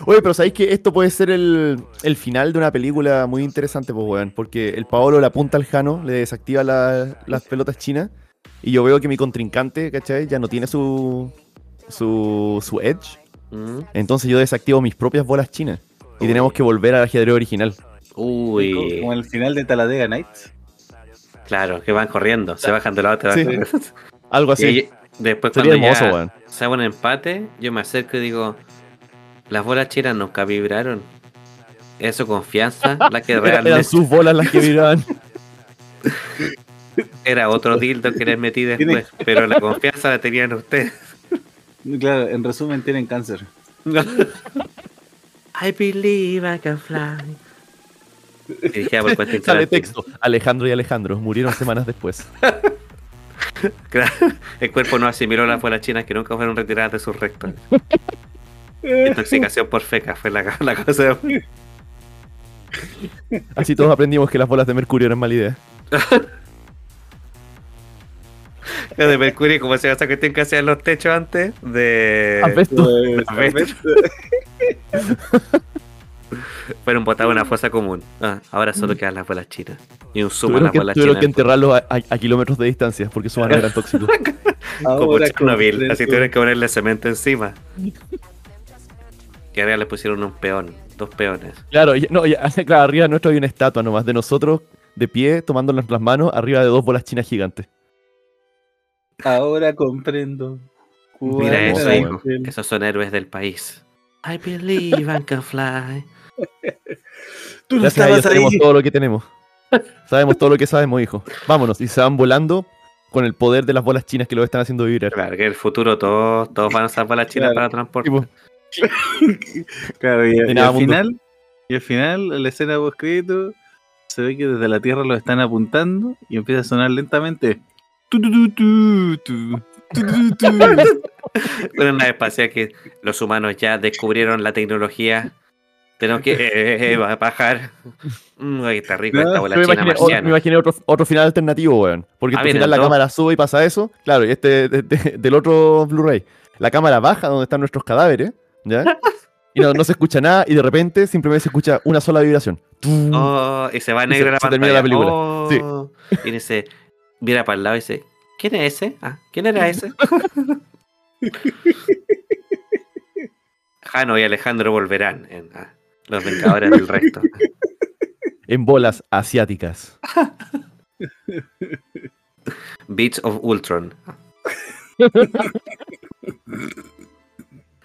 Oye, pero sabéis que esto puede ser el, el final de una película muy interesante, pues, weón. Porque el Paolo le apunta al Jano, le desactiva la- las pelotas chinas. Y yo veo que mi contrincante, ¿cachai? Ya no tiene su, su, su edge. Mm. Entonces yo desactivo mis propias bolas chinas. Y tenemos que volver al ajedrez original. Uy, Como el final de Talladega Nights. claro, que van corriendo, se bajan de la otra. Sí. Algo así. Después Sería cuando hermoso, ya weón. se haga un empate, yo me acerco y digo, las bolas chinas nunca vibraron. Eso confianza, [LAUGHS] la que Era- realmente eran sus bolas las que vibraban. [LAUGHS] era otro dildo que les metí después, pero la confianza la tenían ustedes. [LAUGHS] Claro, en resumen tienen cáncer. I believe I can fly. Dirigida por Quentin Sale texto. Alejandro y Alejandro murieron semanas después. [LAUGHS] Claro, El cuerpo no asimiló las bolas chinas que nunca fueron retiradas de sus rectos. Intoxicación por feca fue la, la cosa. Así todos aprendimos que las bolas de mercurio eran mala idea. La de Mercurio, como se llama esa cuestión que hacían los techos antes, de. Asbesto. [LAUGHS] Fueron botados en una fosa común. Ah, ahora solo quedan las bolas chinas. Y un a Tuvieron las que, bolas tuvieron chinas. que enterrarlos a, a- a kilómetros de distancia porque sus manos eran tóxicos. [LAUGHS] Como Chernobyl, así tuvieron que ponerle cemento encima. [LAUGHS] Y ahora le pusieron un peón, dos peones. Claro, y- no, y- claro, arriba nuestro había una estatua nomás de nosotros de pie tomando las manos arriba de dos bolas chinas gigantes. Ahora comprendo. Mira eso, hijo. Esos son héroes del país. I believe I can fly. Tú no Gracias a tenemos ahí. todo lo que tenemos. [LAUGHS] Sabemos todo lo que sabemos, hijo. Vámonos. Y se van volando con el poder de las bolas chinas que lo están haciendo vibrar. Claro, que en el futuro todos, todos van a usar bolas chinas Claro. para transporte. [LAUGHS] Claro, y, al final, y al final, en la escena post crédito, se ve que desde la Tierra lo están apuntando y empieza a sonar lentamente. Tu, tu, tu, tu, tu, tu, tu, tu. [LAUGHS] Una espacial que los humanos ya descubrieron la tecnología. Tenemos que eh, eh, eh, bajar. [LAUGHS] Mm, ay, está rico No, esta bola yo me china imaginé, o- marciana. me imaginé otro, otro final alternativo, weón. Porque Ah, al vienen final la cámara sube y pasa eso. Claro, y este de- de- del otro Blu-ray. La cámara baja donde están nuestros cadáveres, ¿ya? Y no, no se escucha nada y de repente simplemente se escucha una sola vibración. Oh, y se va Y negro se- la se termina la película. Oh, Y dice, mira para el lado y dice, ¿quién es ese? Ah, ¿quién era ese? [LAUGHS] Jano y Alejandro volverán en ah, Los Vengadores del Resto. [LAUGHS] En bolas asiáticas. Beats of Ultron. [LAUGHS]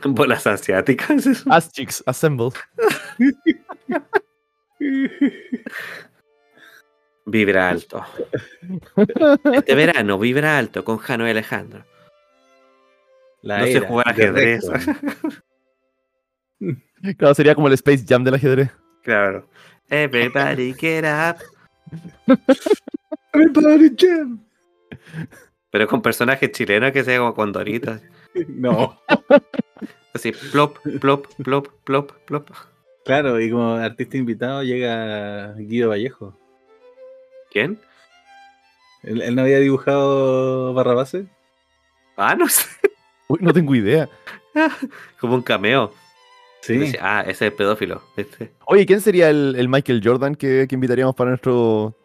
Bolas asiáticas. As chicks assemble. [LAUGHS] Vibra alto. Este verano, vibra alto con Jano y Alejandro. La No jugar de ajedrez. Claro, sería como el Space Jam del ajedrez. claro. Everybody get up. Everybody jam. Pero con personajes chilenos que sea como con Doritos. No. [LAUGHS] Así, plop, plop, plop, plop, plop. Claro, y como artista invitado llega Guido Vallejo. ¿Quién? ¿Él, él no había dibujado Barrabase? Ah, no sé. Uy, no tengo idea. [LAUGHS] Como un cameo. Sí. Ah, ese es pedófilo. Este. Oye, ¿quién sería el, el Michael Jordan que, que invitaríamos para nuestro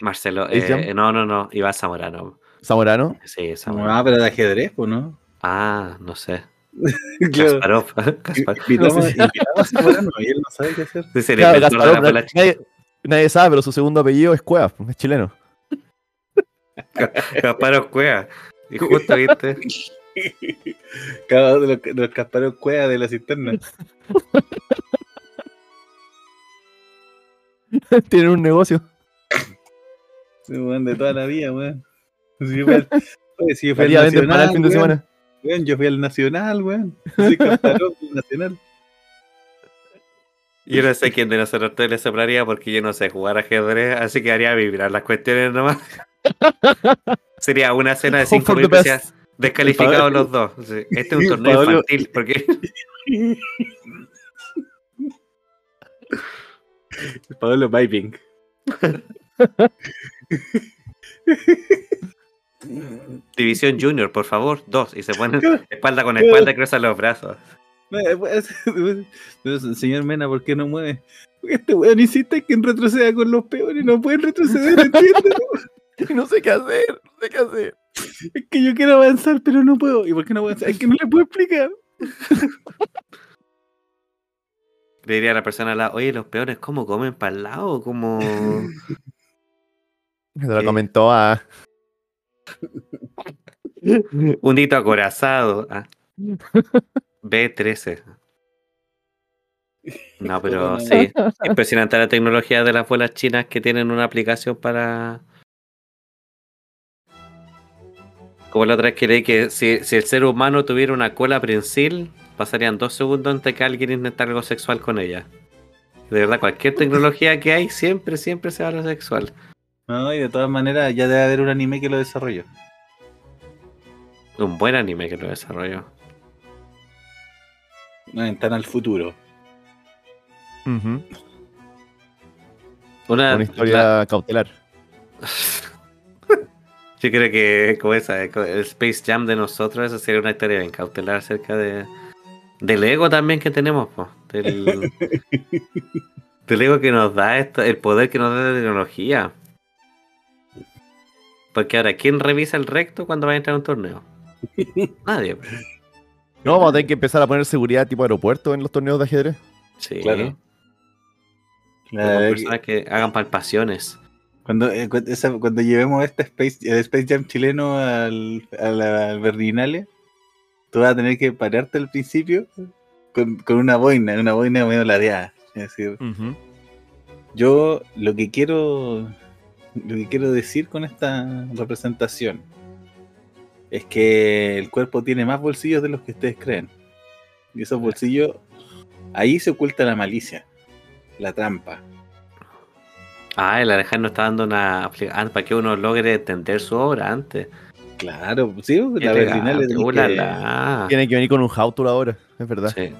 Marcelo. ¿Es eh, no, no, no. Iván Zamorano. Zamorano? Sí, Zamorano. Ah, pero de ajedrez, pues, ¿no? Ah, no sé. [LAUGHS] Kasparov. [LAUGHS] Zamorano y él no sabe qué hacer. Sí, sería Claro, de la nadie, nadie sabe, pero su segundo apellido es Cuevas, es chileno. Kasparov Cueva. Y justo, [LAUGHS] viste. [LAUGHS] Cada uno de los, de los Kasparov cueva de la cisterna. [LAUGHS] Tienen un negocio. Sí, weón, de toda la vida, weón. Si yo fui al, [LAUGHS] oye, si yo fui al para el Nacional, fin de weón. semana. Weón, yo fui al Nacional, weón. Soy del Nacional. Yo no sé quién de nosotros tres le soplaría porque yo no sé jugar ajedrez, así que haría vibrar las cuestiones nomás. Sería una cena de Hope 5 for the minutos best. ya descalificados los dos. Sí, Este es un torneo Pablo- infantil porque [LAUGHS] Pablo Piping. [LAUGHS] División Junior, por favor, dos. Y se ponen [LAUGHS] espalda con espalda y cruzan los brazos. Señor Mena, ¿por qué no mueve? Porque este weón insiste que retroceda con los peores, no pueden retroceder, entiéndelo. [LAUGHS] No sé qué hacer, no sé qué hacer. Es que yo quiero avanzar, pero no puedo. ¿Y por qué no puedo avanzar? Es que no le puedo explicar. [LAUGHS] Le diría a la persona al lado, oye, los peones, ¿cómo comen para el lado? Como. Se [LAUGHS] lo Eh. comentó a. Un hito acorazado. Ah. B13. No, pero sí. Impresionante la tecnología de las bolas chinas que tienen una aplicación para. Como la otra vez que leí que si, si el ser humano tuviera una cola prensil, pasarían dos segundos antes que alguien intentara algo sexual con ella. De verdad, cualquier [LAUGHS] tecnología que hay, siempre, siempre se va a lo sexual. No, y de todas maneras, ya debe haber un anime que lo desarrolló. Un buen anime que lo desarrolló. Una ventana al futuro. Ujú, Una, Una historia cautelar. [LAUGHS] Yo creo que como esa, el Space Jam de nosotros, esa sería una historia bien cautelar acerca de del ego también que tenemos, po, del, [LAUGHS] del ego que nos da esto, el poder que nos da la tecnología. Porque ahora, ¿quién revisa el recto cuando va a entrar a un torneo? [LAUGHS] Nadie. po. No, vamos a tener que empezar a poner seguridad tipo aeropuerto en los torneos de ajedrez. Sí. Claro. Como La- personas que hagan palpaciones. Cuando, eh, cu- esa- cuando llevemos este Space, el Space Jam chileno al, a la- al Berlinale, tú vas a tener que pararte al principio con, con una boina, una boina medio ladeada. Es decir, yo lo que quiero lo que quiero decir con esta representación es que el cuerpo tiene más bolsillos de los que ustedes creen. Y esos bolsillos, ahí se oculta la malicia, la trampa. Ah, el Alejandro está dando una explicación para que uno logre entender su obra antes. Claro, sí, la tenés ulala. que- Tiene que venir con un Hautur ahora, es verdad. Sí.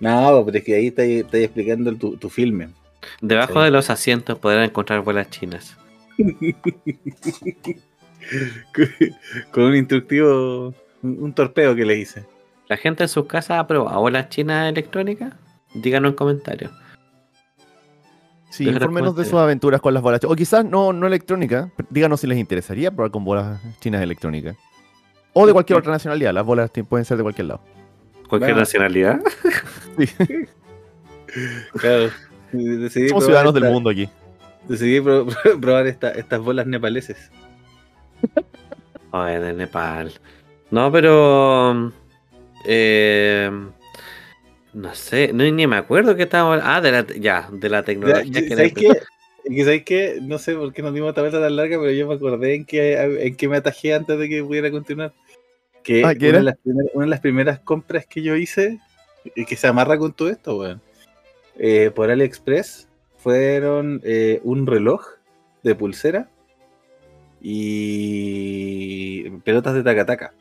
No, pero es que ahí está, está explicando el- tu, tu filme. Debajo Sí. de los asientos podrán encontrar bolas chinas. [LAUGHS] Con un instructivo, un, un torpeo que le hice. ¿La gente en sus casas ha probado bolas chinas electrónicas? Díganos en comentarios. Sí, infórmenos de sus aventuras con las bolas. O quizás no, no electrónica. Díganos si les interesaría probar con bolas chinas electrónicas. O de cualquier otra nacionalidad. Las bolas pueden ser de cualquier lado. ¿Cualquier Bueno. nacionalidad? [LAUGHS] [LAUGHS] Claro. Decidí Somos probar ciudadanos del mundo aquí. Decidí pro- [LAUGHS] probar esta- estas bolas nepaleses. Ay, de Nepal. No, pero. Eh, no sé, no, ni me acuerdo que estábamos. Ah, de la, ya, de la Ya, tecnología. yo- que ¿Sabes qué? ¿sabes qué? No sé por qué nos dimos esta vuelta tan larga, pero yo me acordé en que, en que me atajé antes de que pudiera continuar. Que, Ah, ¿qué una, de las primer- una de las primeras compras que yo hice, y que se amarra con todo esto, weón, eh, por AliExpress, fueron eh, un reloj de pulsera y pelotas de tacataca.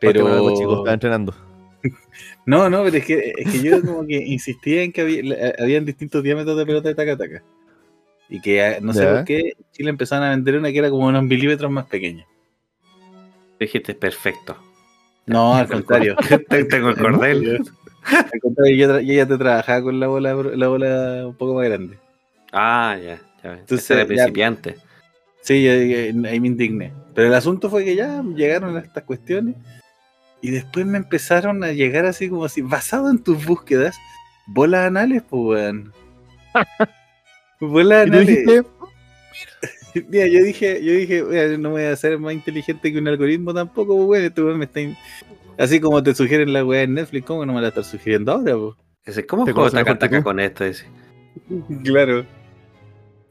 Pero... Pero... chicos, estaba entrenando. No, no, pero es que, es que yo como que insistía en que había, habían distintos diámetros de pelota de taca-taca. Y que ah, no sé Ya. por qué en Chile empezaron a vender una que era como unos milímetros más pequeña. Dijiste perfecto. No, al contrario. [LAUGHS] Tengo el cordel. al contrario, yo, ya te trabajaba con la bola, la bola un poco más grande. Ah, ya, ya. ves. Entonces, era ya- principiante. Sí, ahí me indigné. Pero el asunto fue que ya llegaron a estas cuestiones y después me empezaron a llegar así como así, basado en tus búsquedas, bolas anales, pues weón. [LAUGHS] Bolas ¿Y tú anales. dijiste? [LAUGHS] Mira, yo dije, yo dije, "Wea, no voy a ser más inteligente que un algoritmo tampoco, pues weón, este weón me está in- Así como te sugieren la weá en Netflix, ¿cómo no me la estar sugiriendo ahora, pues? Ese, ¿Cómo Te juego taca tú. con esto? Dice. [LAUGHS] Claro.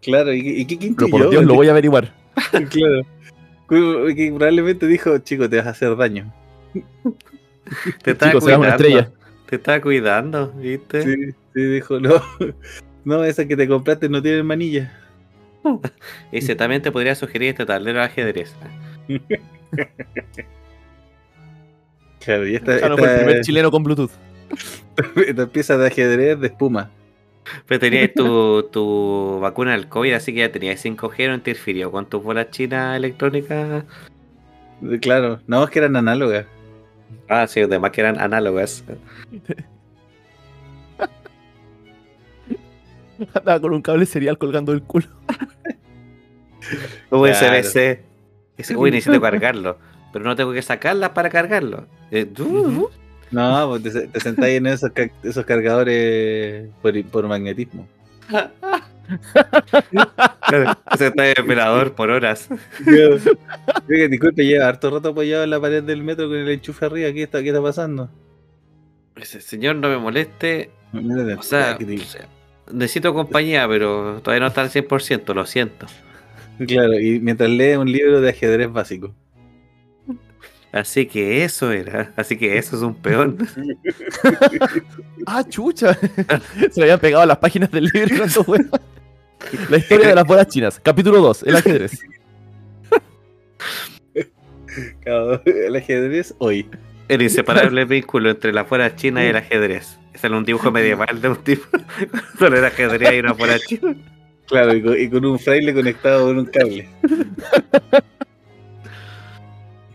Claro, ¿y, qué- y qué Pero por yo? Dios, lo voy a averiguar. Claro. Que probablemente dijo, chico, te vas a hacer daño. [LAUGHS] Te estaba una cuidando. estrella. Te estaba cuidando, ¿viste? Sí, sí, dijo, no. [LAUGHS] No, esa que te compraste no tiene manilla. [LAUGHS] Dice, también te podría sugerir este tablero de ajedrez. Claro, y esta, no, fue el esta, primer chileno con Bluetooth. esta pieza de ajedrez de espuma. Pero tenías tu, tu vacuna del COVID, así que ya tenías 5G, no interfirió con tus bolas chinas electrónicas. Claro, no, es que eran análogas. Ah, sí, además que eran análogas. [LAUGHS] Andaba con un cable serial colgando del culo. [LAUGHS] USB-C. Claro. Uy, necesito [LAUGHS] cargarlo. Pero no tengo que sacarlas para cargarlo. Eh. No, pues te, te sentáis en esos, esos cargadores por, por magnetismo. [LAUGHS] Ese está de operador [LAUGHS] por horas. Disculpe, lleva harto rato apoyado en la pared del metro con el enchufe arriba. ¿Qué está, qué está pasando? Dice, señor, no me moleste. O sea, necesito compañía, pero todavía no está al 100%, lo siento. Claro, y mientras lee un libro de ajedrez básico. Así que eso era. Así que eso es un peón. [LAUGHS] Ah, chucha. Se le habían pegado las páginas del libro. La historia de las bolas chinas. Capítulo 2. El ajedrez. [LAUGHS] El ajedrez hoy. El inseparable vínculo entre la fuera china y el ajedrez. Ese era un dibujo medieval de un tipo. [LAUGHS] Solo era ajedrez y una fuera china. Claro, y con, y con un fraile conectado con un cable.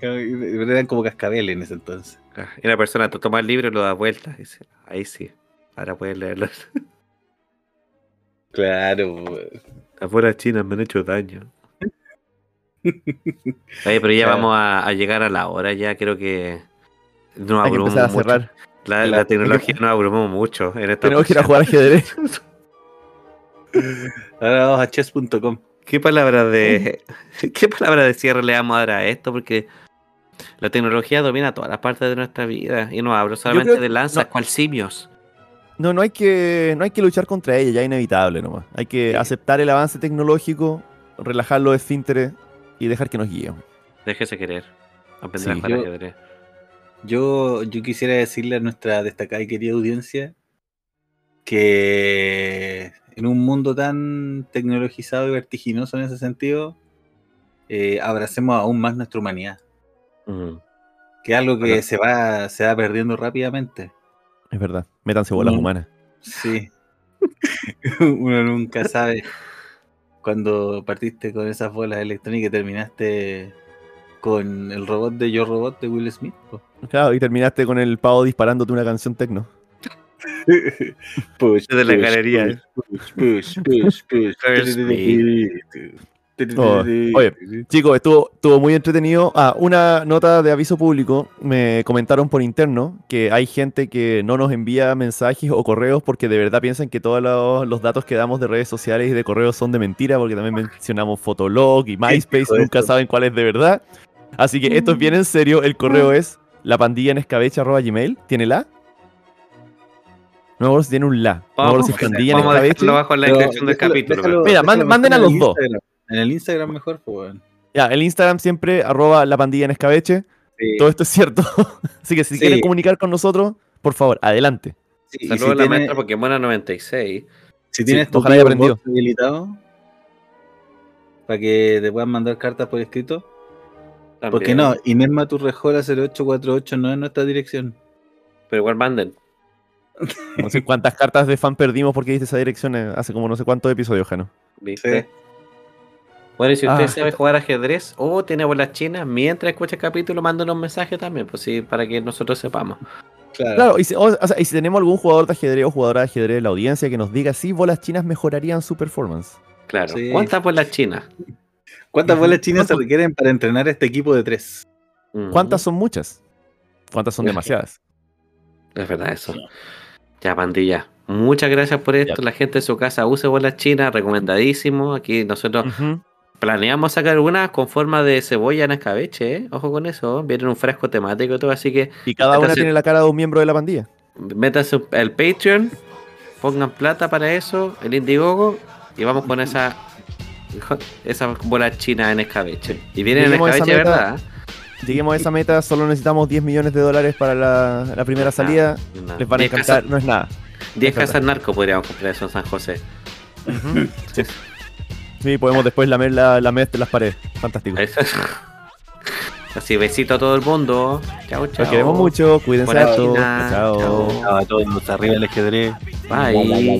Eran como cascabeles en ese entonces. Y la persona te toma el libro y lo da vuelta. Y dice, ahí sí. Ahora puedes leerlo. Claro. Las fueras chinas me han hecho daño. [LAUGHS] Oye, pero ya Claro. vamos a, a llegar a la hora. Ya creo que. Nos abrumamos a mucho. cerrar. La, la Claro. tecnología nos abrumó mucho. En esta Tenemos que ir a jugar ajedrez. [LAUGHS] Ahora vamos a chess.com. ¿Qué palabra de [LAUGHS] qué palabra de cierre le damos ahora a esto? Porque la tecnología domina todas las partes de nuestra vida y no hablo solamente creo- de lanzas no. cual simios. No, no hay que, no hay que luchar contra ella, ya es inevitable nomás. Hay que Sí. aceptar el avance tecnológico, relajar los esfínteres y dejar que nos guíen. Déjese querer. Aprender Sí, a jugar yo- ajedrez. Yo, yo quisiera decirle a nuestra destacada y querida audiencia que en un mundo tan tecnologizado y vertiginoso en ese sentido, eh, abracemos aún más nuestra humanidad, que es algo que Bueno. se va, se va perdiendo rápidamente. Es verdad. Métanse bolas Mm. humanas. Sí. Uno nunca sabe cuando partiste con esas bolas electrónicas y terminaste con el robot de Yo Robot de Will Smith. po. Claro, y terminaste con el pavo disparándote una canción tecno. Push, Desde la push, galería, ¿eh? push, push, push, push, Oh, oye. Chicos, estuvo, estuvo muy entretenido. Ah, una nota de aviso público. Me comentaron por interno que hay gente que no nos envía mensajes o correos porque de verdad piensan que todos los, los datos que damos de redes sociales y de correos son de mentira, porque también mencionamos Fotolog y MySpace, nunca saben cuál es de verdad. Así que esto es bien en serio. El correo es la pandilla en escabeche.gmail. ¿Tiene la? No me acuerdo si tiene un la. No me si es pandilla en escabeche. dejarlo abajo en la descripción del capítulo. Mira, manden a los dos. En el Instagram mejor, pues. Ya, el Instagram siempre, arroba la pandilla en escabeche. Sí, Todo esto es cierto. [LAUGHS] Así que si Sí. quieren comunicar con nosotros, por favor, adelante. sí, Saludos si a la tiene- maestra Pokémon 96. Si tienes tu ojalá aprendido. habilitado para que te puedan mandar cartas por escrito. Porque también. no, Inés Maturrejola 0848 no es nuestra dirección. Pero igual manden. No sé cuántas cartas de fan perdimos porque diste esa dirección eh, hace como no sé cuántos episodios, Jano. ¿Viste? Sí. Bueno, y si usted Ah. sabe jugar ajedrez o tiene bolas chinas, mientras escucha el capítulo, mándanos un mensaje también, pues sí, para que nosotros sepamos. Claro. Claro, y si, o- o sea, y si tenemos algún jugador de ajedrez o jugadora de ajedrez en la audiencia que nos diga si bolas chinas mejorarían su performance. Claro. Sí. ¿Cuántas bolas chinas? ¿Cuántas bolas chinas se ¿Cuánto- requieren para entrenar a este equipo de tres? ¿Cuántas son muchas? ¿Cuántas son demasiadas? Es verdad eso. Ya, pandilla. Muchas gracias por esto. Ya. La gente de su casa use bolas chinas, recomendadísimo. Aquí nosotros. Planeamos sacar una con forma de cebolla en escabeche, ¿eh? Ojo con eso. Viene en un fresco temático y todo, así que Y cada una tiene la cara de un miembro de la pandilla. métanse al Patreon, pongan plata para eso, el Indiegogo, y vamos con esa [LAUGHS] esa bola china en escabeche. Y vienen en escabeche, meta. ¿verdad? Lleguemos a esa meta, solo necesitamos 10 millones de dólares para la, la primera salida. No, Les van a 10 encantar, casas- no es nada. 10 es verdad. casas narco podríamos comprar eso en San José. [LAUGHS] Sí. Sí, podemos después lamer la, la mes de las paredes. Fantástico. Eso. Así, besito a todo el mundo. Chao, chao. Los queremos mucho, cuídense harto. China. Chao. Chao. A todos arriba el ajedrez. Bye.